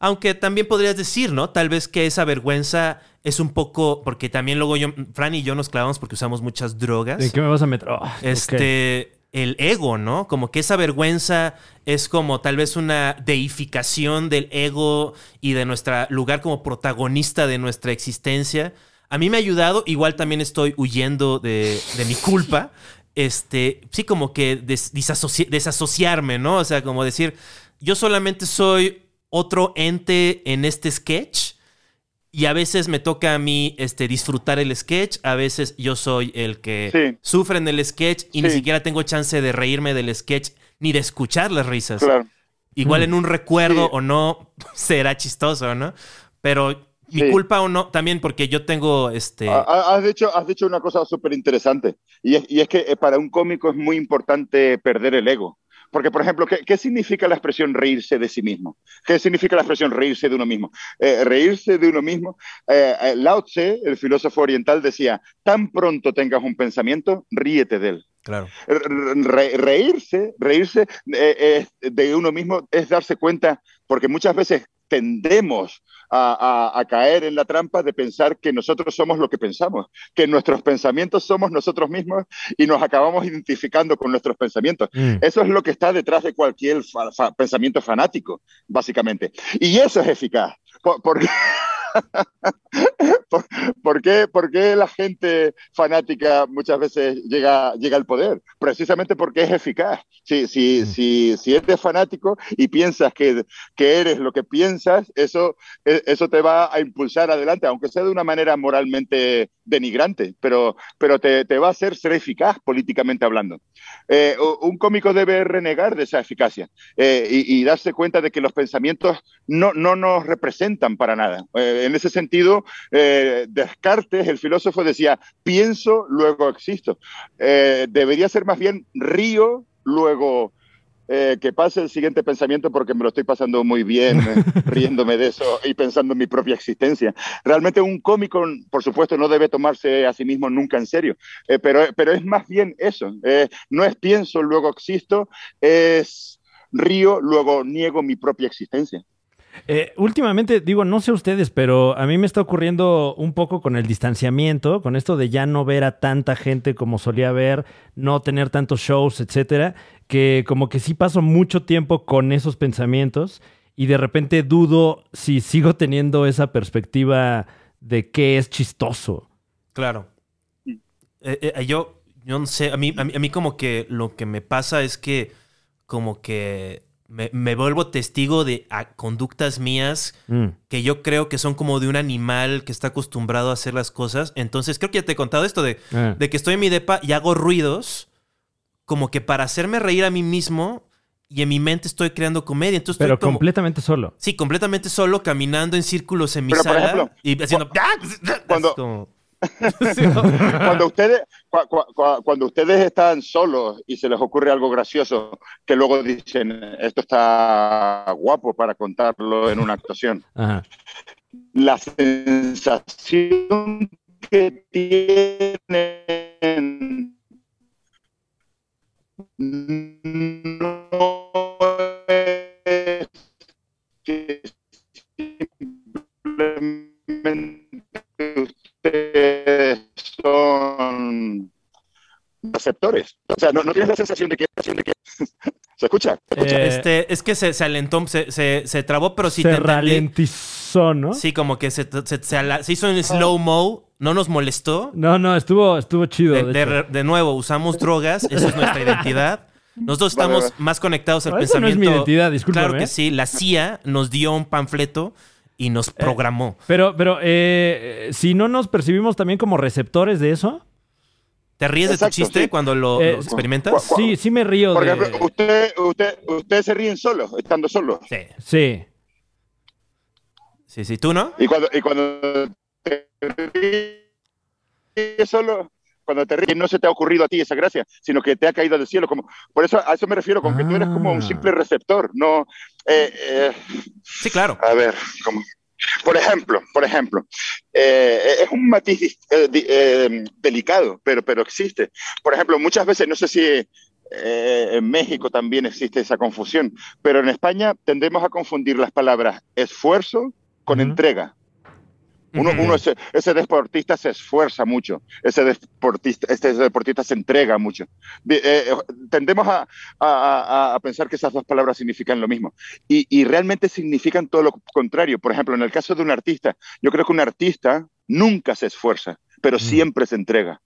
Aunque también podrías decir, ¿no? Tal vez que esa vergüenza es un poco, porque también luego yo, Fran y yo nos clavamos porque usamos muchas drogas. ¿En qué me vas a meter? Oh, este, el ego, ¿no? Como que esa vergüenza es como tal vez una deificación del ego y de nuestro lugar como protagonista de nuestra existencia. A mí me ha ayudado, igual también estoy huyendo de, de mi culpa. Este, sí, como que des- desasociarme, ¿no? O sea, como decir, yo solamente soy otro ente en este sketch. Y a veces me toca a mí este, disfrutar el sketch, a veces yo soy el que Sí. sufre en el sketch y ni siquiera tengo chance de reírme del sketch ni de escuchar las risas. Claro. Igual Mm. en un recuerdo Sí. o no será chistoso, ¿no? Pero mi Sí. culpa o no, también porque yo tengo este... Ha- ha- Has dicho, has dicho una cosa súper interesante, y es, y es que eh, para un cómico es muy importante perder el ego. Porque, por ejemplo, ¿qué, qué significa la expresión reírse de sí mismo? ¿Qué significa la expresión reírse de uno mismo? Eh, reírse de uno mismo. eh, eh, Lao Tse, el filósofo oriental, decía, tan pronto tengas un pensamiento, ríete de él. Claro. Re- reírse, eh, de uno mismo es darse cuenta, porque muchas veces tendemos a, a- a caer en la trampa de pensar que nosotros somos lo que pensamos, que nuestros pensamientos somos nosotros mismos y nos acabamos identificando con nuestros pensamientos. Mm. Eso es lo que está detrás de cualquier fa- fa- pensamiento fanático, básicamente. Y eso es eficaz. Por, por- ¿Por, por qué, por qué la gente fanática muchas veces llega, llega al poder? Precisamente porque es eficaz. Si, si, Mm. si, si eres fanático y piensas que, que eres lo que piensas, eso, e- eso te va a impulsar adelante, aunque sea de una manera moralmente denigrante, pero, pero te, te va a hacer ser eficaz políticamente hablando. Eh, un cómico debe renegar de esa eficacia eh, y, y darse cuenta de que los pensamientos no, no nos representan para nada. Eh, en ese sentido, eh, Descartes, el filósofo, decía, pienso, luego existo. Eh, debería ser más bien río, luego eh, que pase el siguiente pensamiento porque me lo estoy pasando muy bien eh, riéndome de eso y pensando en mi propia existencia. Realmente un cómico, por supuesto, no debe tomarse a sí mismo nunca en serio, eh, pero, pero es más bien eso. no es pienso, luego existo, es río, luego niego mi propia existencia. Eh, últimamente, digo, no sé ustedes, pero a mí me está ocurriendo un poco con el distanciamiento, con esto de ya no ver a tanta gente como solía ver, no tener tantos shows, etcétera, que como que sí paso mucho tiempo con esos pensamientos y de repente dudo si sigo teniendo esa perspectiva de qué es chistoso. Claro. Eh, eh, yo, yo no sé, a mí, a, mí, a mí como que lo que me pasa es que como que me, me vuelvo testigo de ah, conductas mías Mm. que yo creo que son como de un animal que está acostumbrado a hacer las cosas. Entonces creo que ya te he contado esto de, Ah. de que estoy en mi depa y hago ruidos como que para hacerme reír a mí mismo y en mi mente estoy creando comedia. Entonces Pero estoy como... completamente solo. Sí, completamente solo, caminando en círculos en mi Pero, por sala ejemplo, y haciendo... cuando- Es como- cuando ustedes cua- cua- cua- cuando ustedes están solos y se les ocurre algo gracioso que luego dicen esto está guapo para contarlo en una actuación Ajá. la sensación que tienen no es que simplemente son receptores. O sea, no, no tienes la sensación de que, de que ¿Se escucha? ¿Se escucha? Eh, Este, es que se, se alentó, se, se, se trabó, pero sí se te ralentizó, ¿no? Sí, como que se, se, se ala- se hizo en slow-mo, no nos molestó. No, no, estuvo, estuvo chido. De, de de hecho. re- de nuevo, usamos drogas, esa es nuestra identidad. Nosotros estamos vale. más conectados al No, esa no es pensamiento. mi identidad, discúlpame, Claro que ¿eh? sí, la CIA nos dio un panfleto y nos programó. Pero, pero, eh, eh, si no nos percibimos también como receptores de eso. ¿Te ríes de tu chiste sí. cuando lo, Eh, lo experimentas? cu- cu- Sí, sí me río Por de... ejemplo, usted, usted, ustedes se ríen solos, estando solos. Sí, Sí. sí, sí. ¿Tú no? Y cuando, y cuando te ríes solo, cuando te ríes, no se te ha ocurrido a ti esa gracia, sino que te ha caído del cielo. Como, por eso a eso me refiero, con que tú eres como un Ah. simple receptor, no. eh, eh, Sí, claro. a ver, como, por ejemplo, por ejemplo, eh, es un matiz eh, eh, delicado, pero, pero existe. Por ejemplo, muchas veces, no sé si en México también existe esa confusión, pero en España tendemos a confundir las palabras esfuerzo con entrega. Uno, uno ese, ese deportista se esfuerza mucho, ese deportista, este deportista se entrega mucho. Eh, tendemos a, a- a- a pensar que esas dos palabras significan lo mismo y, y realmente significan todo lo contrario. Por ejemplo, en el caso de un artista, yo creo que un artista nunca se esfuerza, pero siempre se entrega.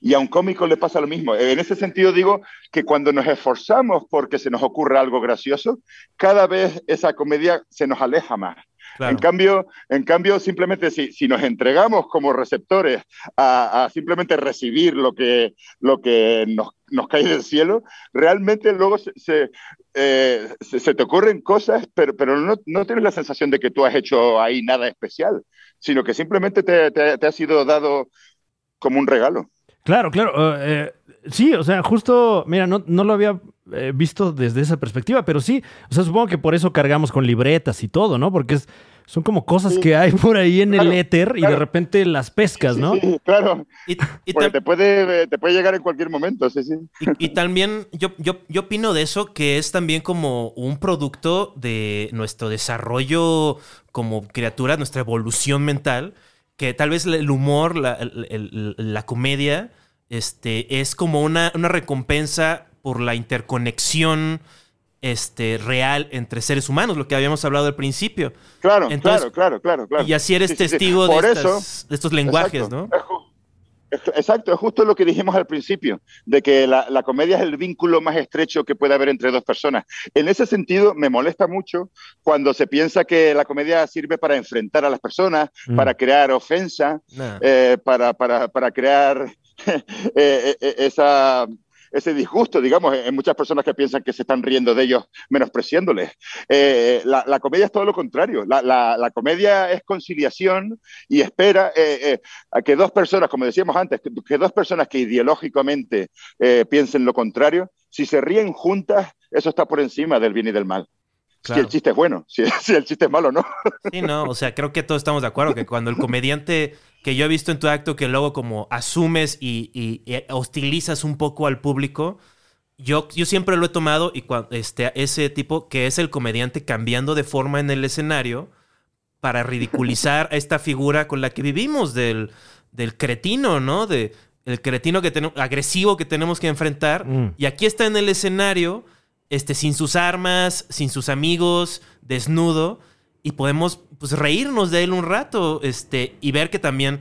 Y a un cómico le pasa lo mismo. En ese sentido digo que cuando nos esforzamos porque se nos ocurre algo gracioso, cada vez esa comedia se nos aleja más. En cambio, en cambio simplemente si, si nos entregamos como receptores a, simplemente recibir lo que, lo que nos, cae del cielo, realmente luego eh, se- se te ocurren cosas, pero, pero no, no tienes la sensación de que tú has hecho ahí nada especial, sino que simplemente te, te- te ha sido dado como un regalo. Claro, claro. eh, eh, sí, o sea, justo, mira, no, no lo había eh, visto desde esa perspectiva, pero sí, o sea, supongo que por eso cargamos con libretas y todo, ¿no? Porque es, son como cosas Sí. que hay por ahí en Claro, el éter y de repente las pescas, ¿no? sí, claro, Y, y porque te puede, te puede llegar en cualquier momento, sí, sí. Y, y también yo, yo, yo opino de eso que es también como un producto de nuestro desarrollo como criatura, nuestra evolución mental, que tal vez el humor, la, el- el- la comedia, este, es como una, una recompensa por la interconexión este, real entre seres humanos, lo que habíamos hablado al principio. Claro, Entonces- claro, claro, claro, claro. Y así eres Sí, sí, sí. testigo de, eso- estas- de estos lenguajes, Exacto. ¿no? Exacto, es justo lo que dijimos al principio, de que la, la comedia es el vínculo más estrecho que puede haber entre dos personas. En ese sentido, me molesta mucho cuando se piensa que la comedia sirve para enfrentar a las personas, Mm. para crear ofensa, Nah. eh, para, para, para crear eh, eh, esa, ese disgusto, digamos, en muchas personas que piensan que se están riendo de ellos, menospreciándoles. Eh, la, la comedia es todo lo contrario. La, la- comedia es conciliación y espera eh, eh, a que dos personas, como decíamos antes, que, que dos personas que ideológicamente piensen lo contrario, si se ríen juntas, eso está por encima del bien y del mal. Si Claro. el chiste es bueno, si, si el chiste es malo, no. Sí, no, o sea, creo que todos estamos de acuerdo que cuando el comediante que yo he visto en tu acto que luego como asumes y, y- y hostilizas un poco al público, yo, yo siempre lo he tomado y este, ese tipo que es el comediante cambiando de forma en el escenario para ridiculizar a esta figura con la que vivimos del, del cretino, ¿no? De, el cretino que tenemos, agresivo que tenemos que enfrentar. Mm. Y aquí está en el escenario, este, sin sus armas, sin sus amigos, desnudo, y podemos pues, reírnos de él un rato, este, y ver que también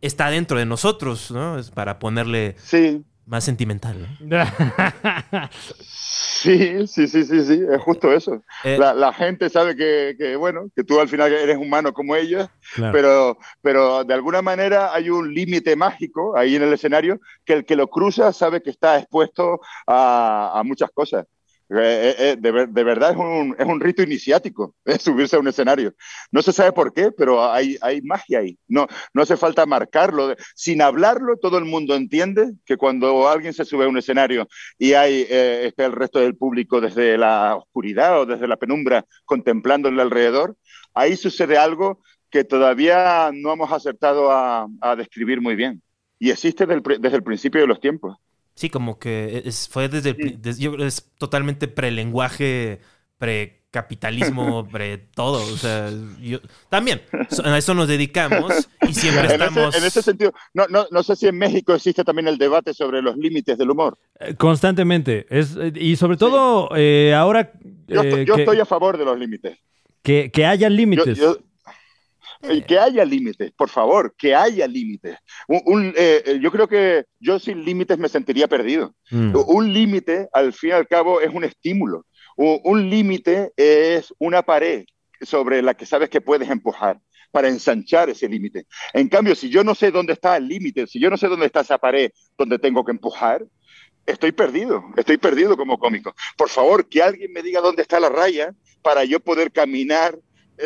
está dentro de nosotros, ¿no? Es para ponerle Sí, más sentimental. ¿no? Sí, sí, sí, sí, sí, es justo eso. Eh, La, la gente sabe que, que, bueno, que tú al final eres humano como ellos, Claro. pero, pero de alguna manera hay un límite mágico ahí en el escenario que el que lo cruza sabe que está expuesto a, a muchas cosas. Eh, eh, eh, de, de verdad es un, es un rito iniciático es subirse a un escenario. No se sabe por qué, pero hay, hay magia ahí. No, no hace falta marcarlo. Sin hablarlo, todo el mundo entiende que cuando alguien se sube a un escenario y hay está el resto del público desde la oscuridad o desde la penumbra contemplándole alrededor, ahí sucede algo que todavía no hemos acertado a, a describir muy bien. Y existe desde el principio de los tiempos. Sí, como que es, fue desde el, Sí. des- yo creo que es totalmente prelenguaje, pre capitalismo sobre todo. O sea, yo, también a eso nos dedicamos y siempre En estamos. ese, en ese sentido, no, no, no sé si en México existe también el debate sobre los límites del humor. Eh, Constantemente. Es, eh, y sobre todo eh, ahora Yo, eh, estoy, yo que, estoy a favor de los límites. que, que haya Yo- límites. yo- que haya límites, por favor, que haya límites. Un- un, eh, eh, yo creo que yo sin límites me sentiría perdido. Mm. Un límite, al fin y al cabo, es un estímulo. Un, un límite es una pared sobre la que sabes que puedes empujar para ensanchar ese límite. En cambio, si yo no sé dónde está el límite, si yo no sé dónde está esa pared donde tengo que empujar, estoy perdido, estoy perdido como cómico. Por favor, que alguien me diga dónde está la raya para yo poder caminar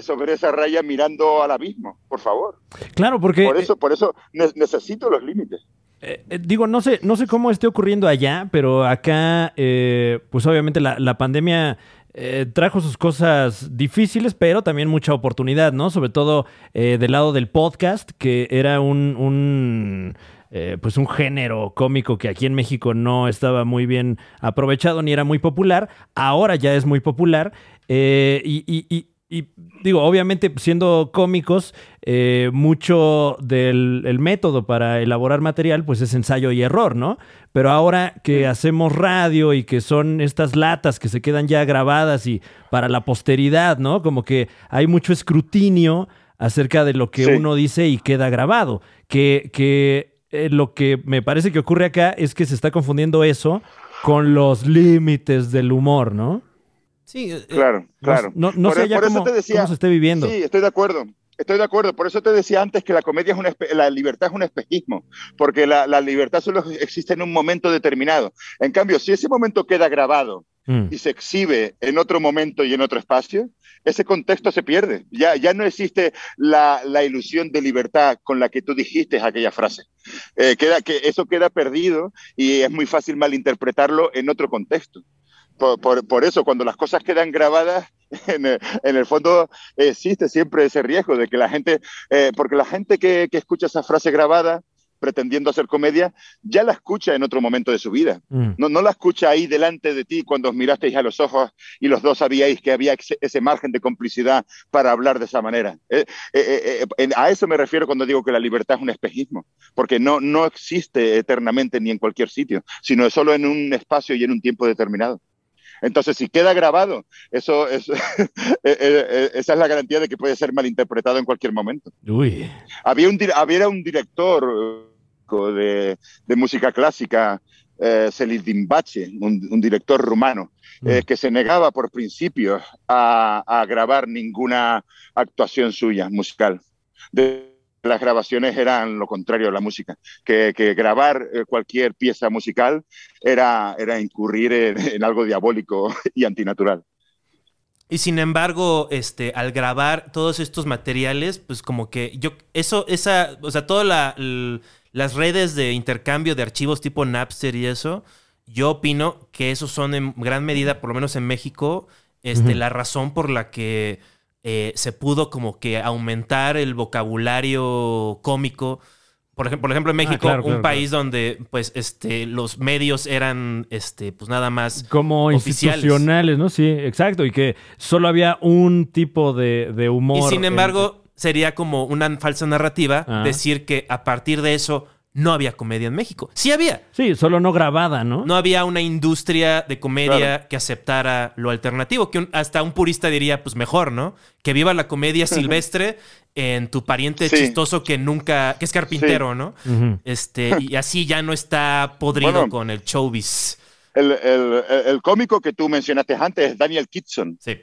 sobre esa raya mirando al abismo, por favor. Claro, porque Por eso, por eso ne- necesito los límites. Eh, eh, digo, no sé, no sé cómo esté ocurriendo allá, pero acá, eh, pues obviamente la, la pandemia eh, trajo sus cosas difíciles, pero también mucha oportunidad, ¿no? Sobre todo eh, del lado del podcast, que era un, un, eh, pues un género cómico que aquí en México no estaba muy bien aprovechado ni era muy popular. Ahora ya es muy popular. eh, y, y- y- y, digo, obviamente siendo cómicos, eh, mucho del el método para elaborar material pues es ensayo y error, ¿no? Pero ahora que hacemos radio y que son estas latas que se quedan ya grabadas y para la posteridad, ¿no? Como que hay mucho escrutinio acerca de lo que Sí. uno dice y queda grabado. Que, que eh, lo que me parece que ocurre acá es que se está confundiendo eso con los límites del humor, ¿no? Sí, eh, Claro, claro. No, no Por- sé ya por eso te decía- cómo se esté viviendo. Sí, estoy de acuerdo. Estoy de acuerdo. Por eso te decía antes que la comedia es un la libertad es un espejismo, porque la, la libertad solo existe en un momento determinado. En cambio, si ese momento queda grabado Mm. y se exhibe en otro momento y en otro espacio, ese contexto se pierde. Ya, ya no existe la, la ilusión de libertad con la que tú dijiste aquella frase. Eh, queda, que eso queda perdido y es muy fácil malinterpretarlo en otro contexto. Por, por- por eso, cuando las cosas quedan grabadas, en el, en el fondo existe siempre ese riesgo de que la gente, eh, porque la gente que, que escucha esa frase grabada pretendiendo hacer comedia, ya la escucha en otro momento de su vida. Mm. No, no la escucha ahí delante de ti cuando os mirasteis a los ojos y los dos sabíais que había ese, ese margen de complicidad para hablar de esa manera. Eh, eh, a eso me refiero cuando digo que la libertad es un espejismo, porque no, no existe eternamente ni en cualquier sitio, sino solo en un espacio y en un tiempo determinado. Entonces, si queda grabado, eso es, eh, eh, eh, esa es la garantía de que puede ser malinterpretado en cualquier momento. Uy. Había un, había un director de, de música clásica, eh, Selidin Bache, un, un director rumano, eh, Mm. que se negaba por principio a, a grabar ninguna actuación suya musical. De, las grabaciones eran lo contrario a la música, que, que grabar eh, cualquier pieza musical era, era incurrir en, en algo diabólico y antinatural. Y sin embargo, este, al grabar todos estos materiales, pues como que yo, eso, esa, o sea, todas la, las redes de intercambio de archivos tipo Napster y eso, yo opino que esos son en gran medida, por lo menos en México, este, la razón por la que eh, se pudo como que aumentar el vocabulario cómico. Por ejemplo, por ejemplo en México, claro, un claro, país donde pues este, los medios eran este, pues nada más Como Oficiales. institucionales, ¿no? Sí, exacto. Y que solo había un tipo de, de humor. Y sin en- embargo, sería como una falsa narrativa Ah. decir que a partir de eso no había comedia en México. Sí había. Sí, solo no grabada, ¿no? No había una industria de comedia Claro. que aceptara lo alternativo, que un- hasta un purista diría, pues mejor, ¿no? Que viva la comedia silvestre en tu pariente Sí. chistoso que nunca, que es carpintero, ¿no? Este, y así ya no está podrido Bueno. con el showbiz. El, el- el cómico que tú mencionaste antes es Daniel Kitson. Sí.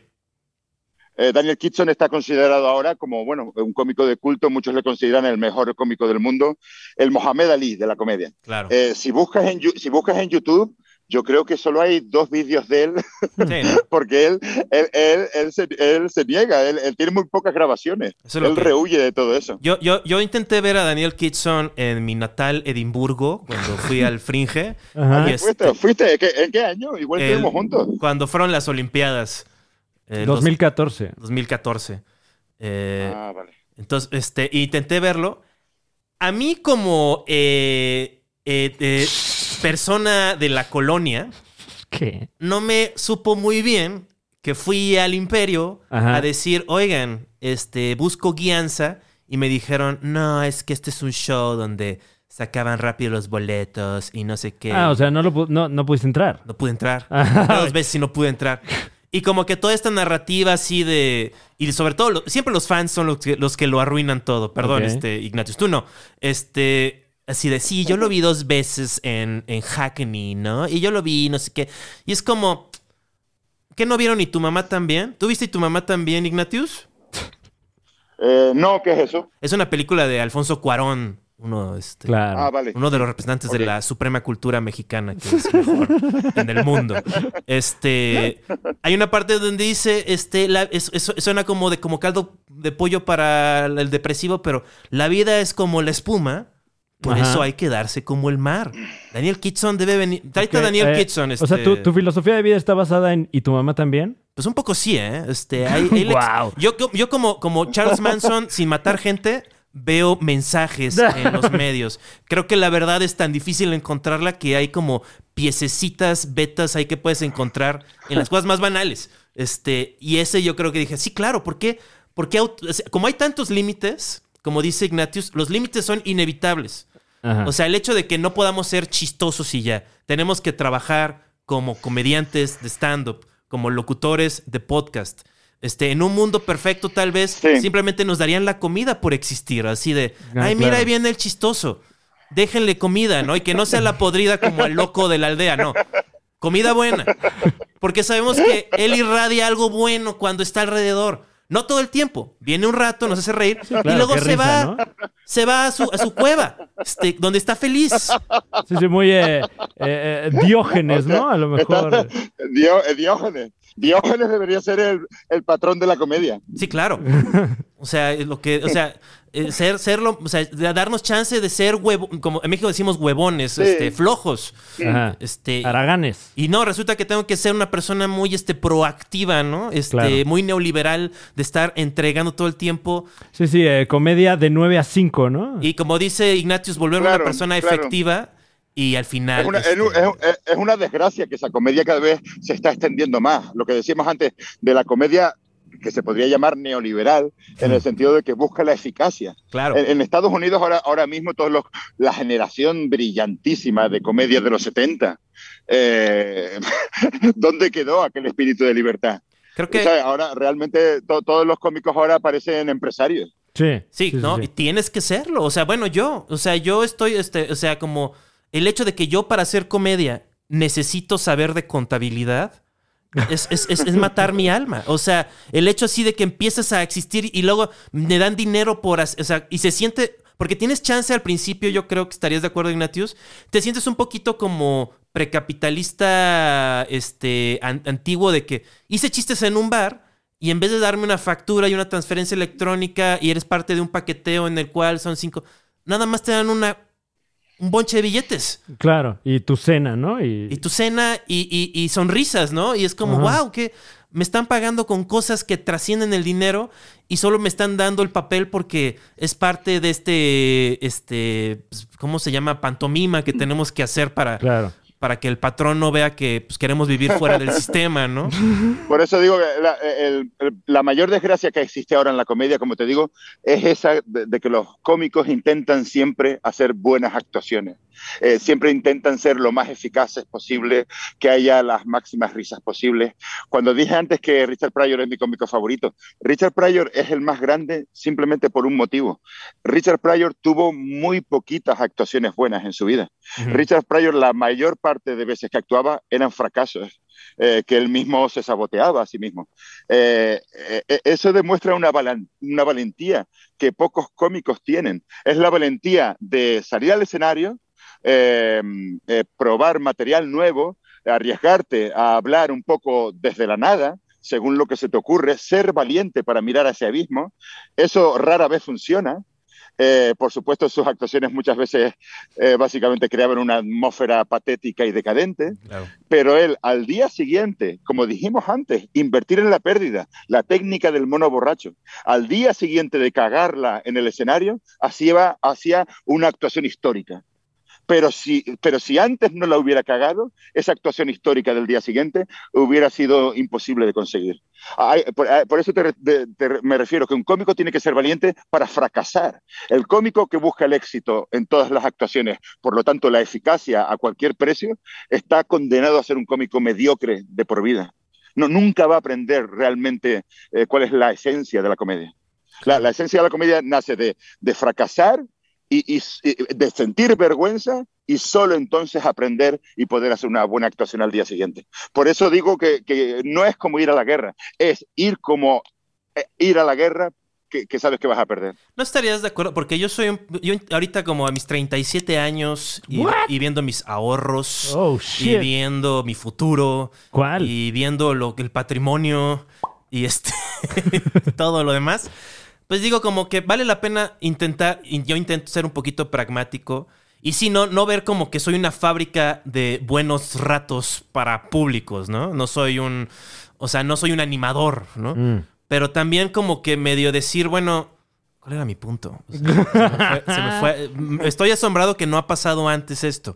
Eh, Daniel Kitson está considerado ahora como, bueno, un cómico de culto, muchos le consideran el mejor cómico del mundo, el Mohamed Ali de la comedia. Claro. Eh, si, buscas en, si buscas en YouTube, yo creo que solo hay dos vídeos de él, Sí, ¿no? porque él, él, él, él se, él se niega, él, él tiene muy pocas grabaciones, es lo él que- rehuye de todo eso. Yo, yo, yo intenté ver a Daniel Kitson en mi natal Edimburgo cuando fui al Fringe. Ajá. Y este- ¿Fuiste? ¿Fuiste? ¿En qué, año? Igual estuvimos juntos. Cuando fueron las Olimpiadas. Eh, los- 2014. 2014. Eh, Ah, vale. Entonces, este, intenté verlo. A mí como eh, eh, eh, persona de la colonia, ¿Qué? no me supo muy bien que fui al Imperio Ajá. a decir, oigan, este, busco guianza. Y me dijeron, no, es que este es un show donde sacaban rápido los boletos y no sé qué. Ah, o sea, no, lo pu- no, no pudiste entrar. No pude entrar. Ajá. Dos veces y no pude entrar. Y como que toda esta narrativa así de... Y sobre todo, lo- siempre los fans son los que, los que lo arruinan todo. Perdón, este, Ignatius, tú no. Este... Así de, sí, yo lo vi dos veces en, en Hackney, ¿no? Y yo lo vi, no sé qué. Y es como... ¿Qué no vieron y tu mamá también? ¿Tú viste y tu mamá también, Ignatius? Eh, no, ¿qué es eso? Es una película de Alfonso Cuarón. Uno, este, Claro. Ah, vale. uno de los representantes de la suprema cultura mexicana que es mejor en el mundo. Este, hay una parte donde dice, este, la- es- es- suena como de como caldo de pollo para el depresivo, pero la vida es como la espuma. Por Ajá. eso hay que darse como el mar. Daniel Kitson debe venir. Tráete a Daniel eh, Kitson. O sea, este, ¿tu, tu filosofía de vida está basada en ¿y tu mamá también? Pues un poco sí, ¿eh? Este, hay- hay lex- Guau. Yo, yo como, como Charles Manson, sin matar gente, veo mensajes en los medios. Creo que la verdad es tan difícil encontrarla que hay como piececitas, betas ahí que puedes encontrar en las cosas más banales. Este, y ese yo creo que dije, sí, claro, ¿por qué? Porque como hay tantos límites, como dice Ignatius, los límites son inevitables. Ajá. O sea, el hecho de que no podamos ser chistosos y ya. Tenemos que trabajar como comediantes de stand-up, como locutores de podcast. Este, en un mundo perfecto, tal vez Sí. simplemente nos darían la comida por existir. Así de, Ah, ay, mira, claro. ahí viene el chistoso. Déjenle comida, ¿no? Y que no sea la podrida como el loco de la aldea, no. Comida buena. Porque sabemos que él irradia algo bueno cuando está alrededor. No todo el tiempo. Viene un rato, nos hace reír. claro, y luego se risa, va. ¿no? Se va a su, a su cueva. este, donde está feliz. Sí, sí, muy eh, eh, eh, Diógenes, ¿no? A lo mejor. Dio- eh, Diógenes. Diógenes debería ser el, el patrón de la comedia. Sí, claro. O sea, lo que, o sea, eh, ser, serlo, o sea, darnos chance de ser huevo, como en México decimos huevones, Sí. este, flojos. Ajá. Este, Araganes. y no, resulta que tengo que ser una persona muy este, proactiva, ¿no? Este, Claro. muy neoliberal, de estar entregando todo el tiempo. Sí, sí, eh, comedia de 9 a 5, ¿no? Y como dice Ignatius, volverme Claro, una persona claro. efectiva y al final. Es una, este, es es- es una desgracia que esa comedia cada vez se está extendiendo más. Lo que decíamos antes de la comedia que se podría llamar neoliberal, en el sentido de que busca la eficacia. claro. En, en Estados Unidos ahora, ahora mismo todos los, la generación brillantísima de comedia de los 70, eh, ¿dónde quedó aquel espíritu de libertad? Creo O que. sea, ahora realmente to- todos los cómicos ahora parecen empresarios. Sí. Sí, ¿no? sí. Y tienes que serlo. O sea, bueno, yo, o sea, yo estoy, este, o sea, como el hecho de que yo para hacer comedia necesito saber de contabilidad. Es, es- es- es matar mi alma. O sea, el hecho así de que empiezas a existir y luego me dan dinero por... O sea, y se siente... Porque tienes chance al principio, yo creo que estarías de acuerdo, Ignatius. Te sientes un poquito como precapitalista este, an- antiguo de que hice chistes en un bar y en vez de darme una factura y una transferencia electrónica y eres parte de un paqueteo en el cual son cinco, nada más te dan una, un bonche de billetes Claro. Y tu cena, ¿no? Y, y tu cena y, y- y sonrisas, ¿no? Y es como, Ajá. wow, que me están pagando con cosas que trascienden el dinero y solo me están dando el papel porque es parte de este, este, pues, ¿cómo se llama? Pantomima que tenemos que hacer para, Claro. Para que el patrón no vea que pues, queremos vivir fuera del sistema, ¿no? Por eso digo que la, mayor desgracia que existe ahora en la comedia, como te digo, es esa de, de que los cómicos intentan siempre hacer buenas actuaciones. Eh, siempre intentan ser lo más eficaces posible, que haya las máximas risas posibles. Cuando dije antes que Richard Pryor es mi cómico favorito, Richard Pryor es el más grande simplemente por un motivo. Richard Pryor tuvo muy poquitas actuaciones buenas en su vida. Richard Pryor, la mayor parte de veces que actuaba eran fracasos, eh, que él mismo se saboteaba a sí mismo. Eh, eh, eso demuestra una valentía que pocos cómicos tienen. Es la valentía de salir al escenario, eh, eh, probar material nuevo, arriesgarte a hablar un poco desde la nada, según lo que se te ocurre, ser valiente para mirar hacia abismo. Eso rara vez funciona. Eh, por supuesto, sus actuaciones muchas veces eh, básicamente creaban una atmósfera patética y decadente, Claro. pero él al día siguiente, como dijimos antes, invertir en la pérdida, la técnica del mono borracho, al día siguiente de cagarla en el escenario, hacía, hacía una actuación histórica. Pero si, pero si antes no la hubiera cagado, esa actuación histórica del día siguiente hubiera sido imposible de conseguir. por, eso me refiero que un cómico tiene que ser valiente para fracasar. El cómico que busca el éxito en todas las actuaciones, por lo tanto la eficacia a cualquier precio, está condenado a ser un cómico mediocre de por vida. No, nunca va a aprender realmente eh, cuál es la esencia de la comedia. La, esencia de la comedia nace de, de fracasar y, de sentir vergüenza y solo entonces aprender y poder hacer una buena actuación al día siguiente. Por eso digo que, no es como ir a la guerra, es ir como eh, ir a la guerra que, sabes que vas a perder. No estarías de acuerdo, porque yo soy yo ahorita como a mis 37 años y, viendo mis ahorros oh, y viendo mi futuro ¿Cuál? y viendo lo el patrimonio y este todo lo demás pues digo como que vale la pena intentar, y yo intento ser un poquito pragmático. Y sí, no, no ver como que soy una fábrica de buenos ratos para públicos, ¿no? No soy un, o sea, no soy un animador, ¿no? Mm. Pero también como que medio decir, bueno, ¿cuál era mi punto? se me fue. Estoy asombrado que no ha pasado antes esto.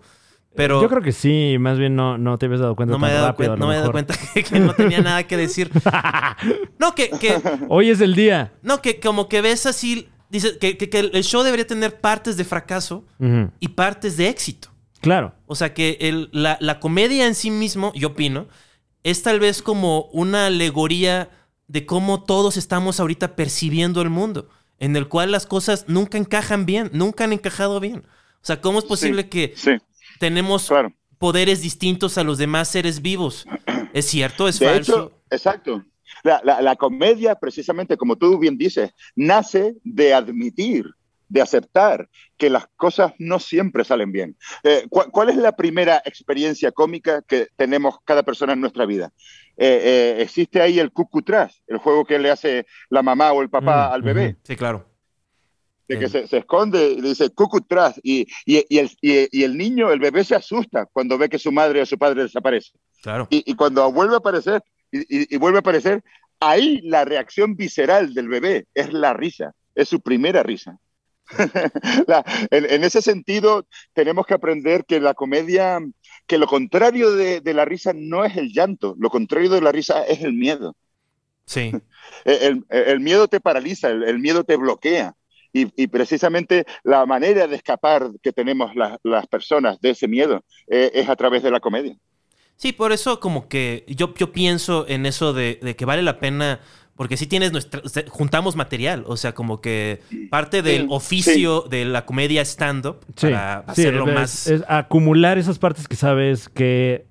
Pero Yo creo que sí, más bien no, no te habías dado cuenta. No me he dado, cuenta, no me he dado cuenta que, no tenía nada que decir. no, que, que, Hoy es el día. No, que como que ves así. Dice que, que el show debería tener partes de fracaso y partes de éxito. Claro. O sea que el, la, la comedia en sí mismo, yo opino, es tal vez como una alegoría de cómo todos estamos ahorita percibiendo el mundo, en el cual las cosas nunca encajan bien, nunca han encajado bien. O sea, ¿cómo es posible que sí tenemos poderes distintos a los demás seres vivos. ¿Es cierto? ¿Es falso? exacto. La, comedia, precisamente como tú bien dices, nace de admitir, de aceptar que las cosas no siempre salen bien. Eh, ¿cuál, es la primera experiencia cómica que tenemos cada persona en nuestra vida? Eh, eh, existe ahí el cucutras, el juego que le hace la mamá o el papá mm, al bebé. Sí, claro de que se, esconde y dice cucutras y, y, y, el, y, el niño, el bebé se asusta cuando ve que su madre o su padre desaparece. Claro. Y, cuando vuelve a aparecer y, vuelve a aparecer, ahí la reacción visceral del bebé es la risa, es su primera risa. en, ese sentido, tenemos que aprender que la comedia, que lo contrario de, de, la risa no es el llanto, lo contrario de la risa es el miedo. Sí. El, el, miedo te paraliza, el miedo te bloquea. Y, precisamente la manera de escapar que tenemos las personas de ese miedo eh, es a través de la comedia. Sí, por eso como que yo, yo pienso en eso de, que vale la pena, porque si tienes nuestra, juntamos material, o sea, como que parte del oficio de la comedia stand-up para hacerlo más... Es acumular esas partes que sabes que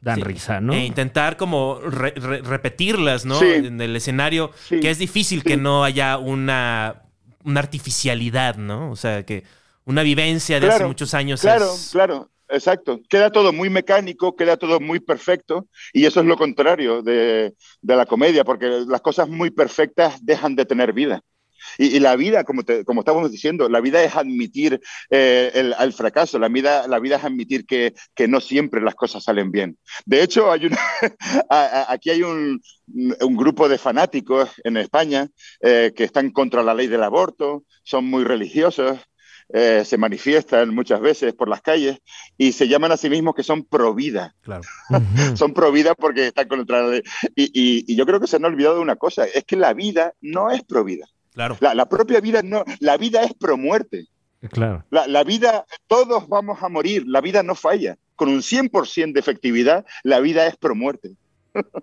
dan risa, ¿no? E intentar como repetirlas, ¿no? En el escenario, que es difícil que no haya una una artificialidad, ¿no? O sea, que una vivencia de hace muchos años. Claro, claro, exacto. Queda todo muy mecánico, queda todo muy perfecto, y eso es lo contrario de, la comedia, porque las cosas muy perfectas dejan de tener vida. Y, la vida, como, como estábamos diciendo, la vida es admitir eh, el, fracaso, la vida, la vida es admitir que, que, no siempre las cosas salen bien. De hecho, hay una, aquí hay un, un, grupo de fanáticos en España eh, que están contra la ley del aborto, son muy religiosos, eh, se manifiestan muchas veces por las calles y se llaman a sí mismos que son pro vida. Claro. son pro vida porque están contra la ley. Y, y, y, yo creo que se han olvidado de una cosa, es que la vida no es pro vida. La, propia vida no, la vida es pro muerte. Claro. La, vida, todos vamos a morir, la vida no falla. Con un 100% de efectividad, la vida es pro muerte.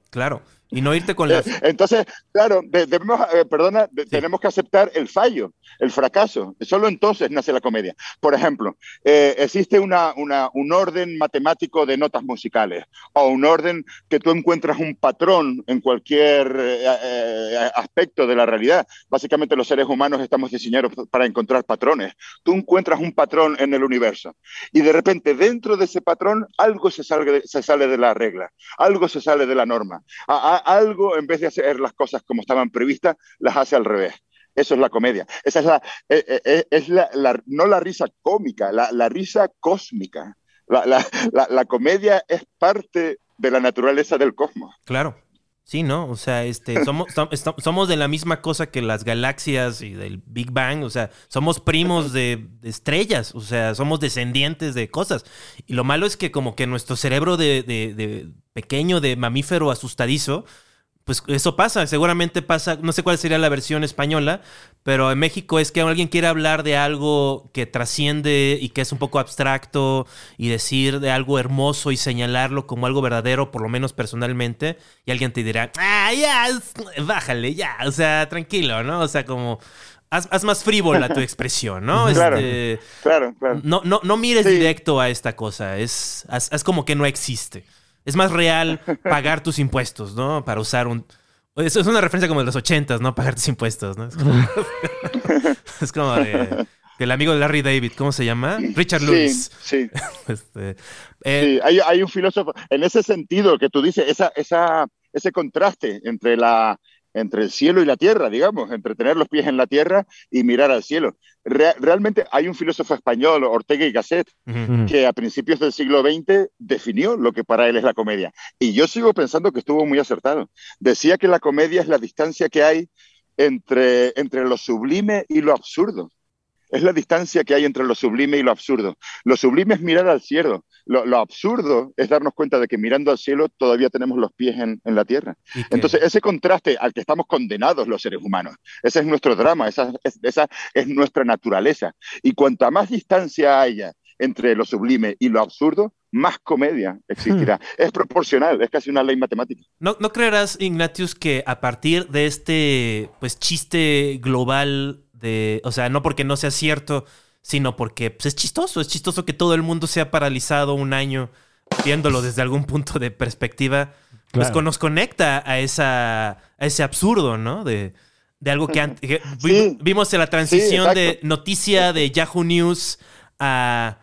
Claro. Y no irte con la... Eh, entonces, claro, debemos, eh, perdona, tenemos que aceptar el fallo, el fracaso. Solo entonces nace la comedia. Por ejemplo, eh, existe una, una, un orden matemático de notas musicales o un orden que tú encuentras un patrón en cualquier aspecto de la realidad. Básicamente los seres humanos estamos diseñados para encontrar patrones. Tú encuentras un patrón en el universo y de repente dentro de ese patrón algo se sale de, se sale de la regla, algo se sale de la norma algo, en vez de hacer las cosas como estaban previstas, las hace al revés. Eso es la comedia. Esa es la, eh, eh, eh, es la, no la risa cómica, la, la risa cósmica. La, la, comedia es parte de la naturaleza del cosmos. Claro. Sí, ¿no? O sea, este, somos, somos de la misma cosa que las galaxias y del Big Bang. O sea, somos primos de, de estrellas. O sea, somos descendientes de cosas. Y lo malo es que como que nuestro cerebro de, de- de pequeño, de mamífero asustadizo, pues eso pasa. Seguramente pasa, no sé cuál sería la versión española, pero en México es que alguien quiere hablar de algo que trasciende y que es un poco abstracto y decir de algo hermoso y señalarlo como algo verdadero, por lo menos personalmente, y alguien te dirá, ah, ya, bájale, ya, o sea, tranquilo, ¿no? O sea, como, haz, haz más frívola tu expresión, ¿no? Claro. Este, Claro, claro. no, no, no mires Sí. directo a esta cosa, es, haz, haz como que no existe. Es más real pagar tus impuestos, ¿no? Para usar un... Eso es una referencia como de los ochentas, ¿no? Pagar tus impuestos, ¿no? Es como, es como de... El amigo de Larry David, ¿cómo se llama? Richard Sí, Lewis. sí. Este, eh, Sí, hay, hay un filósofo, en ese sentido que tú dices, esa, esa, ese contraste entre, la, entre el cielo y la tierra, digamos, entre tener los pies en la tierra y mirar al cielo. Re- realmente hay un filósofo español, Ortega y Gasset, que a principios del siglo XX definió lo que para él es la comedia. Y yo sigo pensando que estuvo muy acertado. Decía que la comedia es la distancia que hay entre, entre lo sublime y lo absurdo. Es la distancia que hay entre lo sublime y lo absurdo. Lo sublime es mirar al cielo. Lo, lo absurdo es darnos cuenta de que mirando al cielo todavía tenemos los pies en, en la tierra. Entonces, ese contraste al que estamos condenados los seres humanos, ese es nuestro drama, esa, es- esa es nuestra naturaleza. Y cuanta más distancia haya entre lo sublime y lo absurdo, más comedia existirá. Es proporcional, es casi una ley matemática. ¿No, ¿No creerás, Ignatius, que a partir de este pues chiste global de. O sea, no porque no sea cierto, sino porque pues, es chistoso. Es chistoso que todo el mundo sea paralizado un año viéndolo desde algún punto de perspectiva. Pues Claro. con- nos conecta a esa. a ese absurdo, ¿no? De, de algo que antes. que vi- Sí. Vimos en la transición de noticia de Yahoo News a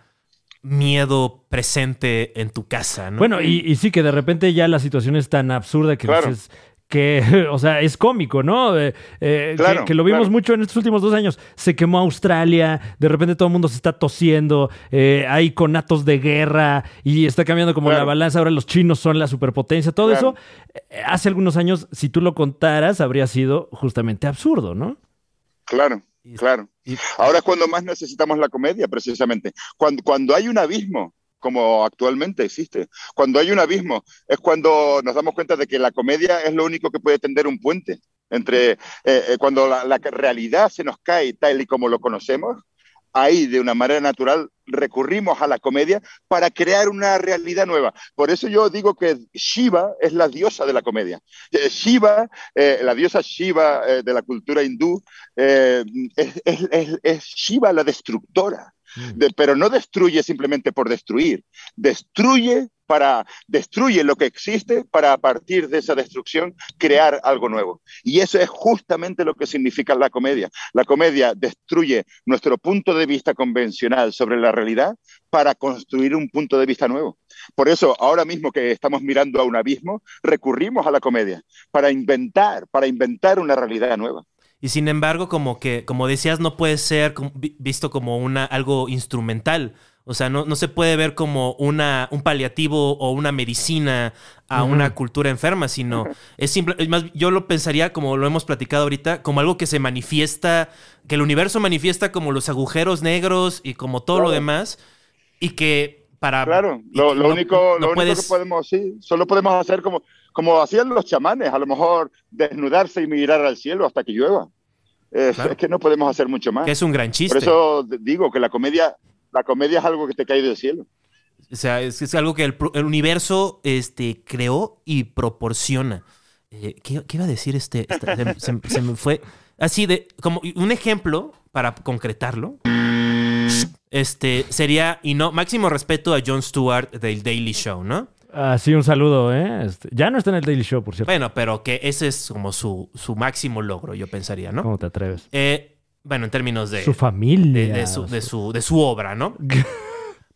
miedo presente en tu casa, ¿no? Bueno, y, y sí que de repente ya la situación es tan absurda que Claro. dices que, o sea, es cómico, ¿no? Eh, eh, que- Claro, que, lo vimos claro. mucho en estos últimos dos años. Se quemó Australia, de repente todo el mundo se está tosiendo, eh, hay conatos de guerra y está cambiando como la balanza. Ahora los chinos son la superpotencia. Todo eso, hace algunos años, si tú lo contaras, habría sido justamente absurdo, ¿no? Claro, Y- claro. y- Ahora es cuando más necesitamos la comedia, precisamente. Cuando, cuando hay un abismo, como actualmente existe, cuando hay un abismo, es cuando nos damos cuenta de que la comedia es lo único que puede tender un puente entre eh, eh, cuando la, la realidad se nos cae tal y como lo conocemos. Ahí, de una manera natural, recurrimos a la comedia para crear una realidad nueva. Por eso yo digo que Shiva es la diosa de la comedia. Eh, Shiva, eh, la diosa Shiva eh, de la cultura hindú, eh, es, es- es- es Shiva la destructora, De- pero no destruye simplemente por destruir, destruye para destruye lo que existe para a partir de esa destrucción crear algo nuevo. Y eso es justamente lo que significa la comedia. La comedia destruye nuestro punto de vista convencional sobre la realidad para construir un punto de vista nuevo. Por eso, ahora mismo que estamos mirando a un abismo, recurrimos a la comedia para inventar, para inventar una realidad nueva. Y sin embargo, como que, como decías, no puede ser visto como una, algo instrumental. O sea, no, no se puede ver como una, un paliativo o una medicina a una cultura enferma, sino es simple, es más, yo lo pensaría, como lo hemos platicado ahorita, como algo que se manifiesta, que el universo manifiesta como los agujeros negros y como todo lo demás, y que para... Claro, lo, lo no- único, no lo único puedes- que podemos, sí, solo podemos hacer como, como hacían los chamanes, a lo mejor desnudarse y mirar al cielo hasta que llueva. Eh, Claro. Es que no podemos hacer mucho más. que es un gran chiste. Por eso digo que la comedia, la comedia es algo que te cae del cielo. O sea, es, es algo que el, el universo este, creó y proporciona. Eh, ¿qué, qué iba a decir este? esta- se, se- se me fue. Así de, como un ejemplo para concretarlo. Este sería, y no, máximo respeto a Jon Stewart del Daily Show, ¿no? Así un saludo, ¿eh? Este, ya no está en el Daily Show, por cierto. Bueno, pero que ese es como su, su máximo logro, yo pensaría, ¿no? ¿Cómo te atreves? Eh, bueno, en términos de, Su familia. de, de su, de su- de su obra, ¿no?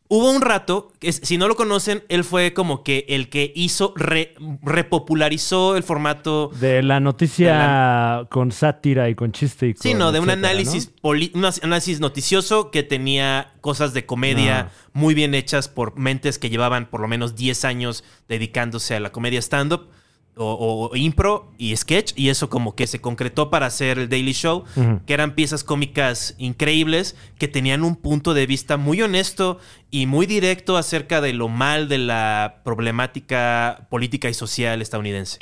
Hubo un rato, si no lo conocen, él fue como que el que hizo, re- repopularizó el formato, De la noticia con sátira y con chiste y con sí, no, de un análisis, poli- un análisis noticioso que tenía cosas de comedia Ah. muy bien hechas por mentes que llevaban por lo menos 10 años dedicándose a la comedia stand-up. O, o impro y sketch, y eso como que se concretó para hacer el Daily Show, que eran piezas cómicas increíbles, que tenían un punto de vista muy honesto y muy directo acerca de lo mal de la problemática política y social estadounidense.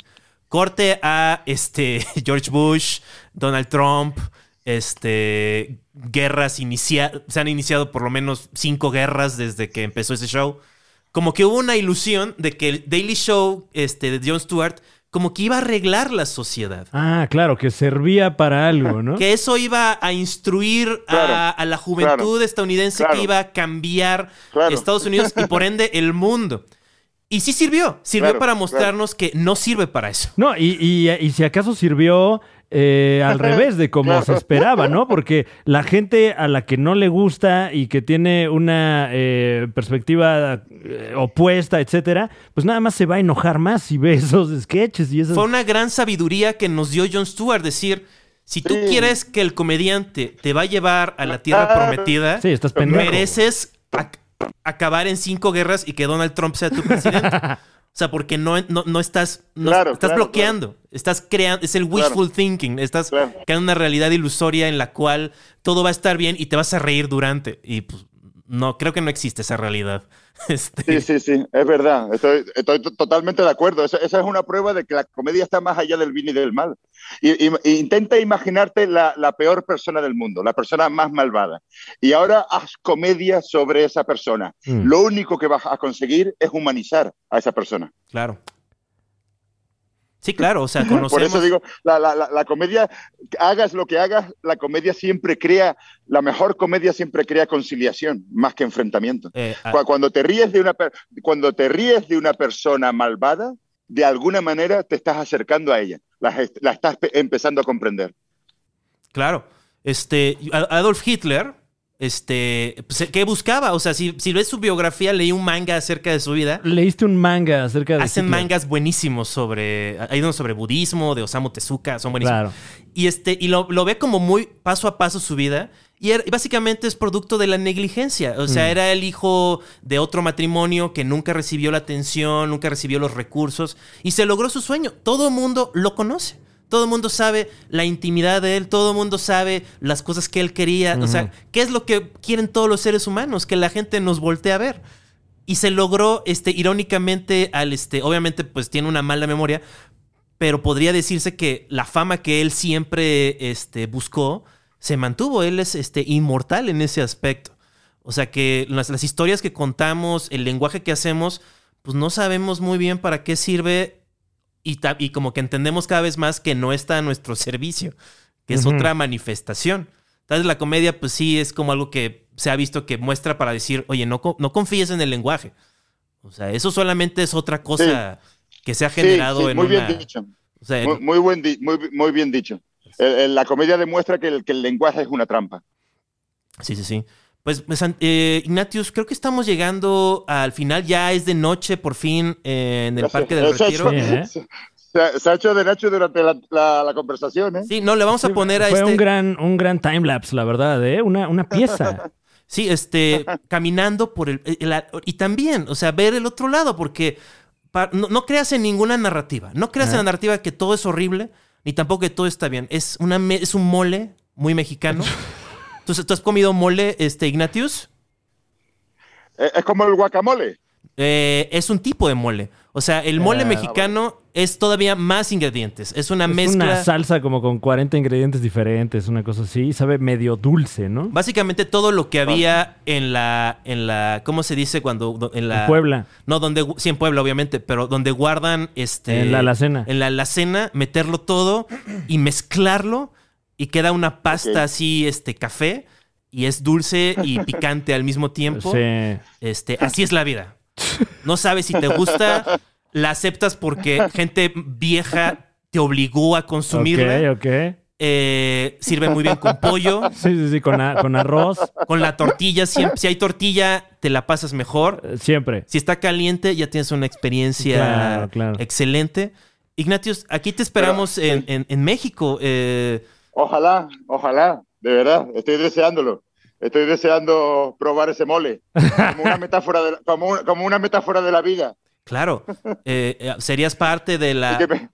Corte a este George Bush, Donald Trump, este guerras inicia se han iniciado por lo menos cinco guerras desde que empezó ese show. Como que hubo una ilusión de que el Daily Show este, de Jon Stewart como que iba a arreglar la sociedad. Ah, claro, que servía para algo, ¿no? Que eso iba a instruir a, Claro, a la juventud claro, estadounidense claro. que iba a cambiar Claro. Estados Unidos y por ende el mundo. Y sí sirvió. Sirvió Claro, para claro. mostrarnos que no sirve para eso. No, y, y- y si acaso sirvió eh, al revés de como Claro. se esperaba, ¿no? Porque la gente a la que no le gusta y que tiene una eh, perspectiva eh, opuesta, etcétera, pues nada más se va a enojar más si ve esos sketches y esas... Fue una gran sabiduría que nos dio Jon Stewart. Decir, si tú Sí. quieres que el comediante te va a llevar a la tierra prometida, Sí, estás pendejo. mereces ac- acabar en cinco guerras y que Donald Trump sea tu presidente. O sea, porque no, no, no estás, no- Claro, estás claro, bloqueando, estás creando, es el wishful thinking, estás creando una realidad ilusoria en la cual todo va a estar bien y te vas a reír durante. Y pues, no, creo que no existe esa realidad. Este, Sí, sí, sí, es verdad. Estoy, estoy to- totalmente de acuerdo. Esa, esa es una prueba de que la comedia está más allá del bien y del mal. Y, y- y intenta imaginarte la, la peor persona del mundo, la persona más malvada. Y ahora haz comedia sobre esa persona. Mm. Lo único que vas a conseguir es humanizar a esa persona. Claro. Sí, claro, o sea, conocemos... Por eso digo, la, la- la- la comedia, hagas lo que hagas, la comedia siempre crea, la mejor comedia siempre crea conciliación, más que enfrentamiento. eh, a- Cu- Cuando te ríes de una cuando te ríes de una persona malvada, de alguna manera te estás acercando a ella, la, estás pe- empezando a comprender. Claro. Este, Adolf Hitler, este, pues, ¿qué buscaba? O sea, si, si ves su biografía, leí un manga acerca de su vida. Leíste un manga acerca de Hacen mangas buenísimos sobre. Hay uno sobre budismo, de Osamu Tezuka, son buenísimos. Claro. Y, este, y lo, lo ve como muy paso a paso su vida. Y, y básicamente es producto de la negligencia. O sea, Mm. era el hijo de otro matrimonio que nunca recibió la atención, nunca recibió los recursos. Y se logró su sueño. Todo el mundo lo conoce. Todo el mundo sabe la intimidad de él. Todo el mundo sabe las cosas que él quería. O sea, ¿qué es lo que quieren todos los seres humanos? Que la gente nos voltee a ver. Y se logró, este, irónicamente, al este, obviamente, pues tiene una mala memoria, pero podría decirse que la fama que él siempre este, buscó se mantuvo. Él es este, inmortal en ese aspecto. O sea que las, las historias que contamos, el lenguaje que hacemos, pues no sabemos muy bien para qué sirve y, y como que entendemos cada vez más que no está a nuestro servicio, que es otra manifestación. Entonces la comedia pues sí es como algo que se ha visto que muestra para decir, oye, no, no confíes en el lenguaje. O sea, eso solamente es otra cosa que se ha Sí, generado sí, en muy una... bien dicho. o sea, en- Muy, muy buen di- muy, muy bien dicho. El- el- la comedia demuestra que el, que el lenguaje es una trampa. Sí, sí, sí. Pues, pues, eh, Ignatius, creo que estamos llegando al final. Ya es de noche, por fin, eh, en el. Parque del Se ha Retiro. Sí, ¿eh? Se, se ha hecho de Nacho durante la, la- la conversación, ¿eh? Sí, no, le vamos a poner a Fue este... un gran, un gran timelapse, la verdad, ¿eh? Una, una pieza. Sí, este, caminando por el, el- Y también, o sea, ver el otro lado, porque no, no creas en ninguna narrativa. No creas en la narrativa que todo es horrible, ni tampoco que todo está bien. Es, una, me- es un mole muy mexicano. Entonces, ¿tú has comido mole, este, Ignatius? Es, es como el guacamole. Eh, es un tipo de mole. O sea, el mole Ah, mexicano es todavía más ingredientes. Es una Es mezcla. una salsa como con 40 ingredientes diferentes, una cosa así. Sabe medio dulce, ¿no? Básicamente todo lo que había en la, en la, ¿cómo se dice cuando do- en la En Puebla. No, donde sí en Puebla obviamente, pero donde guardan este En la alacena. en la alacena, meterlo todo y mezclarlo y queda una pasta así, este café y es dulce y picante al mismo tiempo. Sí. Este, así es la vida. No sabes si te gusta, la aceptas porque gente vieja te obligó a consumirla. Ok, ok. Eh, sirve muy bien con pollo, Sí, sí, sí, con, a- con arroz, con la tortilla. Siempre, si hay tortilla, te la pasas mejor. eh, siempre. Si está caliente, ya tienes una experiencia Claro, claro. excelente. Ignatius, aquí te esperamos Pero, en, en- en México. Eh, Ojalá, ojalá, de verdad, estoy deseándolo. Estoy deseando probar ese mole. Como una metáfora de, la- como como una metáfora de la vida. Claro. Eh, eh, serías parte de Y la. que me-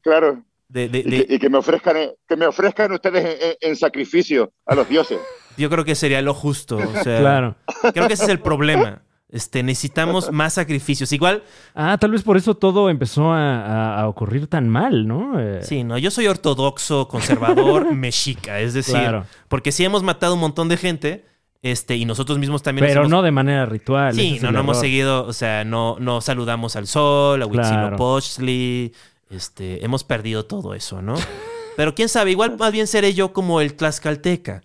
claro. de- de- Y que, y que me ofrezcan que me ofrezcan ustedes en sacrificio a los dioses. yo creo que sería lo justo. O sea, Claro. creo que ese es el problema. Este, necesitamos más sacrificios. Igual, Ah, tal vez por eso todo empezó a, a- a ocurrir tan mal, ¿no? Eh, sí, no, yo soy ortodoxo, conservador, mexica. Es decir, Claro. porque sí hemos matado un montón de gente, este, y nosotros mismos también Pero hemos- no de manera ritual. Sí, no, no hemos seguido, o sea, no, no saludamos al sol, a Claro. Huitzilopochtli, este, hemos perdido todo eso, ¿no? Pero quién sabe, igual más bien seré yo como el tlaxcalteca,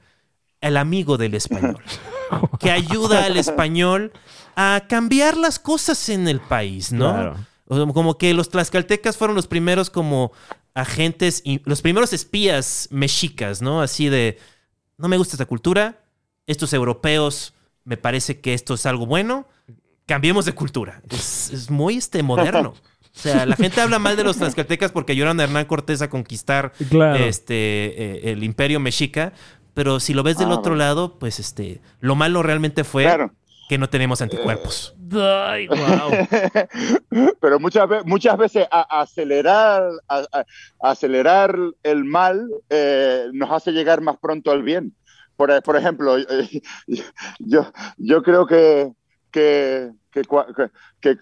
el amigo del español, que ayuda al español a cambiar las cosas en el país, ¿no? Claro. Como que los tlaxcaltecas fueron los primeros como agentes, y los primeros espías mexicas, ¿no? Así de, no me gusta esta cultura, estos europeos, me parece que esto es algo bueno, cambiemos de cultura. Es, es muy este, moderno. O sea, la gente habla mal de los tlaxcaltecas porque ayudaron a Hernán Cortés a conquistar Claro. este, eh, el imperio mexica, pero si lo ves del Ah, otro bueno. lado, pues este, lo malo realmente fue Claro. que no tenemos anticuerpos. Ay, wow. Pero muchas, ve- muchas veces a- acelerar, a- a- acelerar el mal eh, nos hace llegar más pronto al bien. Por, por ejemplo, eh, yo, yo creo que, que, que que-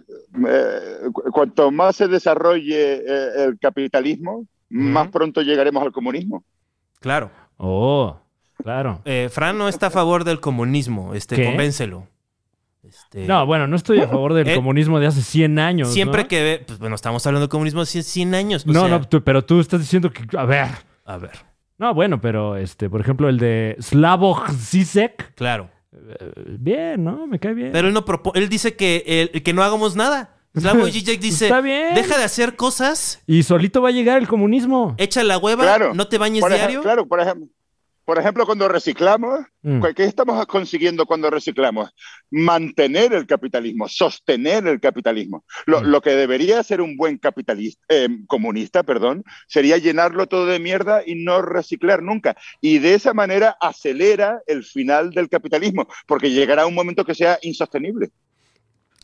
eh, cu- cuanto más se desarrolle eh, el capitalismo, más pronto llegaremos al comunismo. Claro. Oh, claro. Eh, Fran no está a favor del comunismo. Este, ¿Qué? convéncelo. Este, No, bueno, no estoy a favor del Eh, comunismo de hace 100 años. siempre ¿no? que ve, pues bueno, estamos hablando de comunismo hace 100 años. o No, sea, no, tú- pero tú estás diciendo que. A ver. A ver, No, bueno, pero este, por ejemplo, el de Slavoj Zizek. claro. eh, Bien, ¿no? Me cae bien. Pero él no propo- él dice que, el- que no hagamos nada. Slavoj Žižek dice, Está bien. deja de hacer cosas, Y solito va a llegar el comunismo. echa la hueva, Claro. no te bañes Por diario. claro, por ejemplo, por ejemplo, cuando reciclamos, Mm. ¿qué estamos consiguiendo cuando reciclamos? Mantener el capitalismo, sostener el capitalismo. Lo, Mm. lo que debería ser un buen capitalista, eh, comunista, perdón, sería llenarlo todo de mierda y no reciclar nunca. Y de esa manera acelera el final del capitalismo, porque llegará un momento que sea insostenible.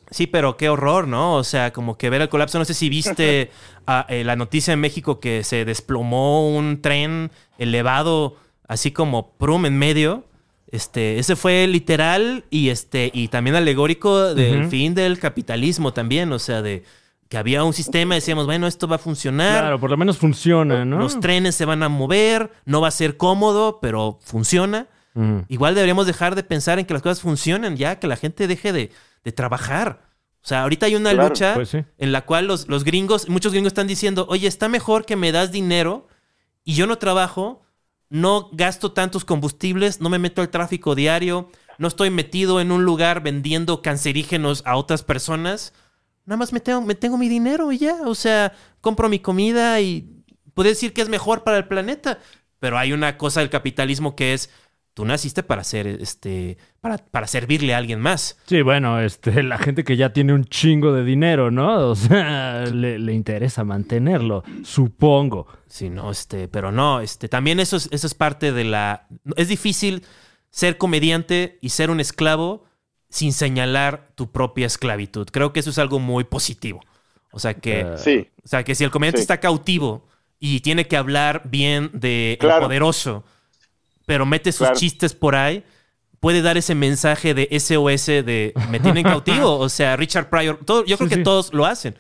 Sí, pero qué horror, ¿no? O sea, como que ver el colapso. No sé si viste ah, eh, la noticia en México que se desplomó un tren elevado, así como prum en medio. Este, ese fue literal y este, y también alegórico del fin del capitalismo también. O sea, de que había un sistema, decíamos, bueno, esto va a funcionar. Claro, por lo menos funciona, ¿no? Los trenes se van a mover, no va a ser cómodo, pero funciona. Mm. Igual deberíamos dejar de pensar en que las cosas funcionen ya, que la gente deje de, de trabajar. O sea, ahorita hay una Claro, lucha pues sí. en la cual los, los gringos, muchos gringos están diciendo, oye, está mejor que me das dinero y yo no trabajo, no gasto tantos combustibles, no me meto al tráfico diario, no estoy metido en un lugar vendiendo cancerígenos a otras personas. Nada más me tengo, me tengo mi dinero y ya. O sea, compro mi comida y puedo decir que es mejor para el planeta. Pero hay una cosa del capitalismo que es, tú naciste para ser, este, para, servirle a alguien más. Sí, bueno, este, la gente que ya tiene un chingo de dinero, ¿no? O sea, le interesa mantenerlo, supongo. Sí, no, este, pero no, este, también eso es, eso es parte de la. Es difícil ser comediante y ser un esclavo sin señalar tu propia esclavitud. Creo que eso es algo muy positivo. O sea que, Eh, Sí, o sea que si el comediante sí. está cautivo y tiene que hablar bien de el Claro. poderoso, pero mete sus Claro. chistes por ahí, puede dar ese mensaje de SOS de me tienen cautivo. O sea, Richard Pryor, todo, yo creo Sí, que sí. todos lo hacen.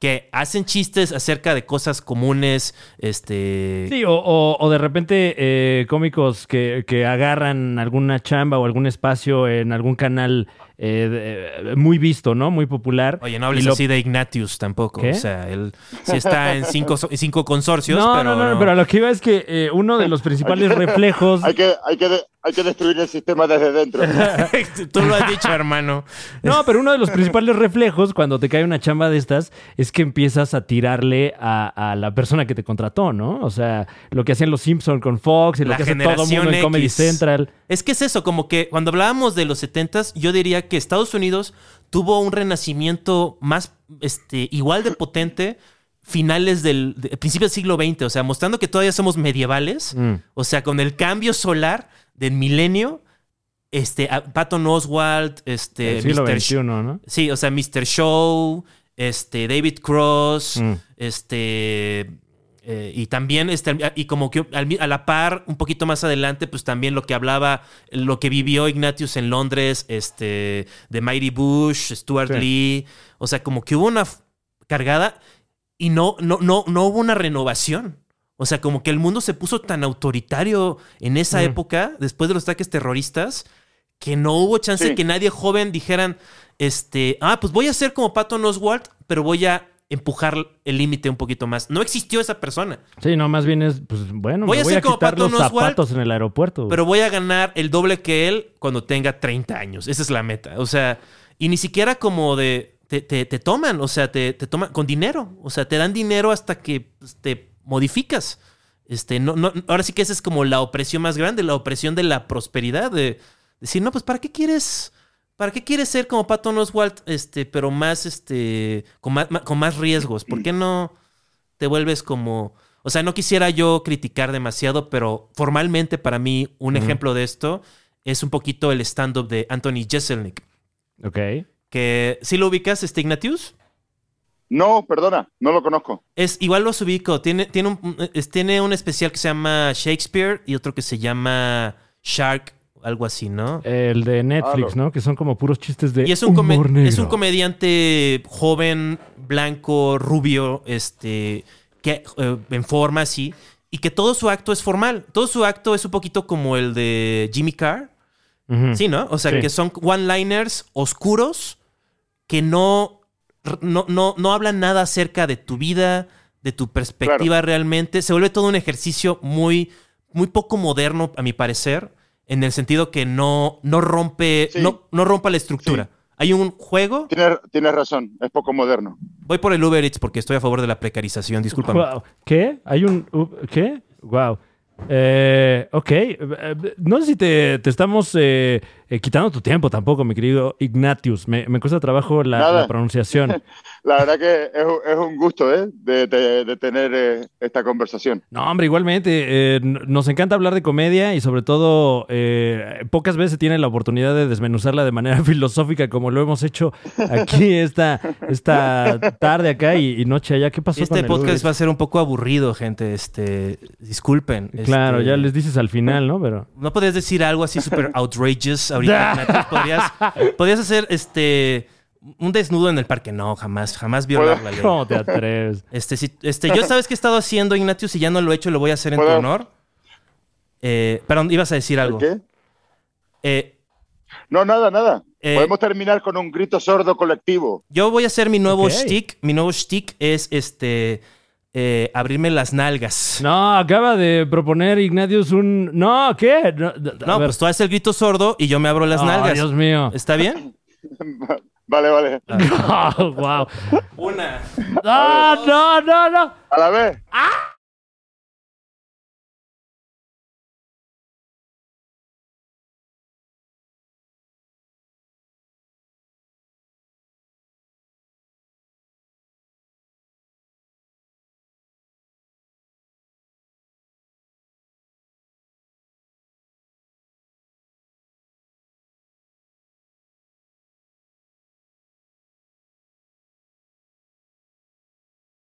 Que hacen chistes acerca de cosas comunes, este... Sí, o, o- o de repente eh, cómicos que, que agarran alguna chamba o algún espacio en algún canal eh, de- muy visto, ¿no? Muy popular. Oye, no hables lo- así de Ignatius tampoco. ¿Qué? O sea, él sí está en cinco, consorcios, No, pero... no, no, pero a lo que iba es que eh, uno de los principales reflejos... hay que, hay que, de- hay que destruir el sistema desde dentro. Tú lo has dicho, hermano. No, pero uno de los principales reflejos cuando te cae una chamba de estas es que empiezas a tirarle a, a la persona que te contrató, ¿no? O sea, lo que hacían los Simpson con Fox y lo La que hace todo el mundo en Comedy X. Central. Es que es eso, como que cuando hablábamos de los 70s, yo diría que Estados Unidos tuvo un renacimiento más, este, igual de potente finales del de- principio del siglo XX, o sea, mostrando que todavía somos medievales, Mm. o sea, con el cambio solar del milenio, este, Patton Oswalt, este, El siglo Mr. XXI, ¿no? Sí, o sea, Mr. Show, este, David Cross, Mm. este, eh, y también, este, y como que a la par, un poquito más adelante, pues también lo que hablaba, lo que vivió Ignatius en Londres, este, de Mighty Bush, Stuart Sí. Lee, o sea, como que hubo una cargada y no, no, no, no hubo una renovación. O sea, como que el mundo se puso tan autoritario en esa Mm. época, después de los ataques terroristas, que no hubo chance Sí. de que nadie joven dijeran, este, ah, pues voy a ser como Patton Oswalt, pero voy a empujar el límite un poquito más. No existió esa persona, Sí, no, más bien es, pues bueno, Voy me a voy a como quitar los Patton Oswalt, zapatos en el aeropuerto. pero voy a ganar el doble que él cuando tenga 30 años. Esa es la meta. O sea, y ni siquiera como de, te, te- te toman, o sea, te, te toman con dinero. O sea, te dan dinero hasta que pues, te modificas. Este, no, no, ahora sí que esa es como la opresión más grande, la opresión de la prosperidad, de decir, no, pues ¿para qué quieres? ¿Para qué quieres ser como Patton Oswalt, este, pero más, este, con más, con más riesgos? ¿Por qué no te vuelves como... O sea, no quisiera yo criticar demasiado, pero formalmente para mí un ejemplo de esto es un poquito el stand-up de Anthony Jeselnik. Ok. Que, ¿sí lo ubicas, este Ignatius? No, perdona, no lo conozco. Es, igual los ubico. Tiene, tiene, un, es- tiene un especial que se llama Shakespeare y otro que se llama Shark, algo así, ¿no? El de Netflix, Ah, ¿no? Que son como puros chistes de Y es un, come- humor negro. es un comediante joven, blanco, rubio, este, que eh, en forma así, y que todo su acto es formal. Todo su acto es un poquito como el de Jimmy Carr. Sí, ¿no? O sea, Sí. que son one-liners oscuros que no, no, no, no hablan nada acerca de tu vida, de tu perspectiva realmente. Se vuelve todo un ejercicio muy, muy poco moderno, a mi parecer, en el sentido que no, no rompe, Sí. no, no rompa la estructura. Sí. Hay un juego. Tienes, tienes razón, es poco moderno. Voy por el Uber Eats porque estoy a favor de la precarización, discúlpame. Guau. ¿Qué? ¿Hay un... ¿Qué? Wow. Eh, ok. No sé si te, te estamos eh, eh, quitando tu tiempo tampoco, mi querido Ignatius. Me, me cuesta trabajo la, la pronunciación. La verdad que es, un- es un gusto ¿eh? de, de- de tener eh, esta conversación. No, hombre, igualmente. eh, nos encanta hablar de comedia y sobre todo eh, pocas veces se tiene la oportunidad de desmenuzarla de manera filosófica como lo hemos hecho aquí esta, esta tarde acá y, y noche allá. ¿Qué pasó Este podcast va a ser un poco aburrido, gente. Este, disculpen. Claro, Este, ya les dices al final, ¿no? Pero... No podrías decir algo así súper outrageous ahorita. Podrías, podrías hacer este un desnudo en el parque. No, jamás, jamás violar la ley. ¿Cómo te atreves? Este, si- este, yo sabes que he estado haciendo, Ignatius, y ya no lo he hecho, lo voy a hacer en tu honor. Eh, perdón, ibas a decir algo. ¿Qué? Eh, No, nada, nada. Eh, Podemos terminar con un grito sordo colectivo. yo voy a hacer mi nuevo Ok. shtick. Mi nuevo shtick es este eh, abrirme las nalgas. No, acaba de proponer Ignatius un... No, ¿qué? No, pues tú haces el grito sordo y yo me abro las Oh, nalgas. Dios mío. ¿Está bien? vale, vale. Oh, wow. Una. No, no, no, no. A la vez. ¡Ah!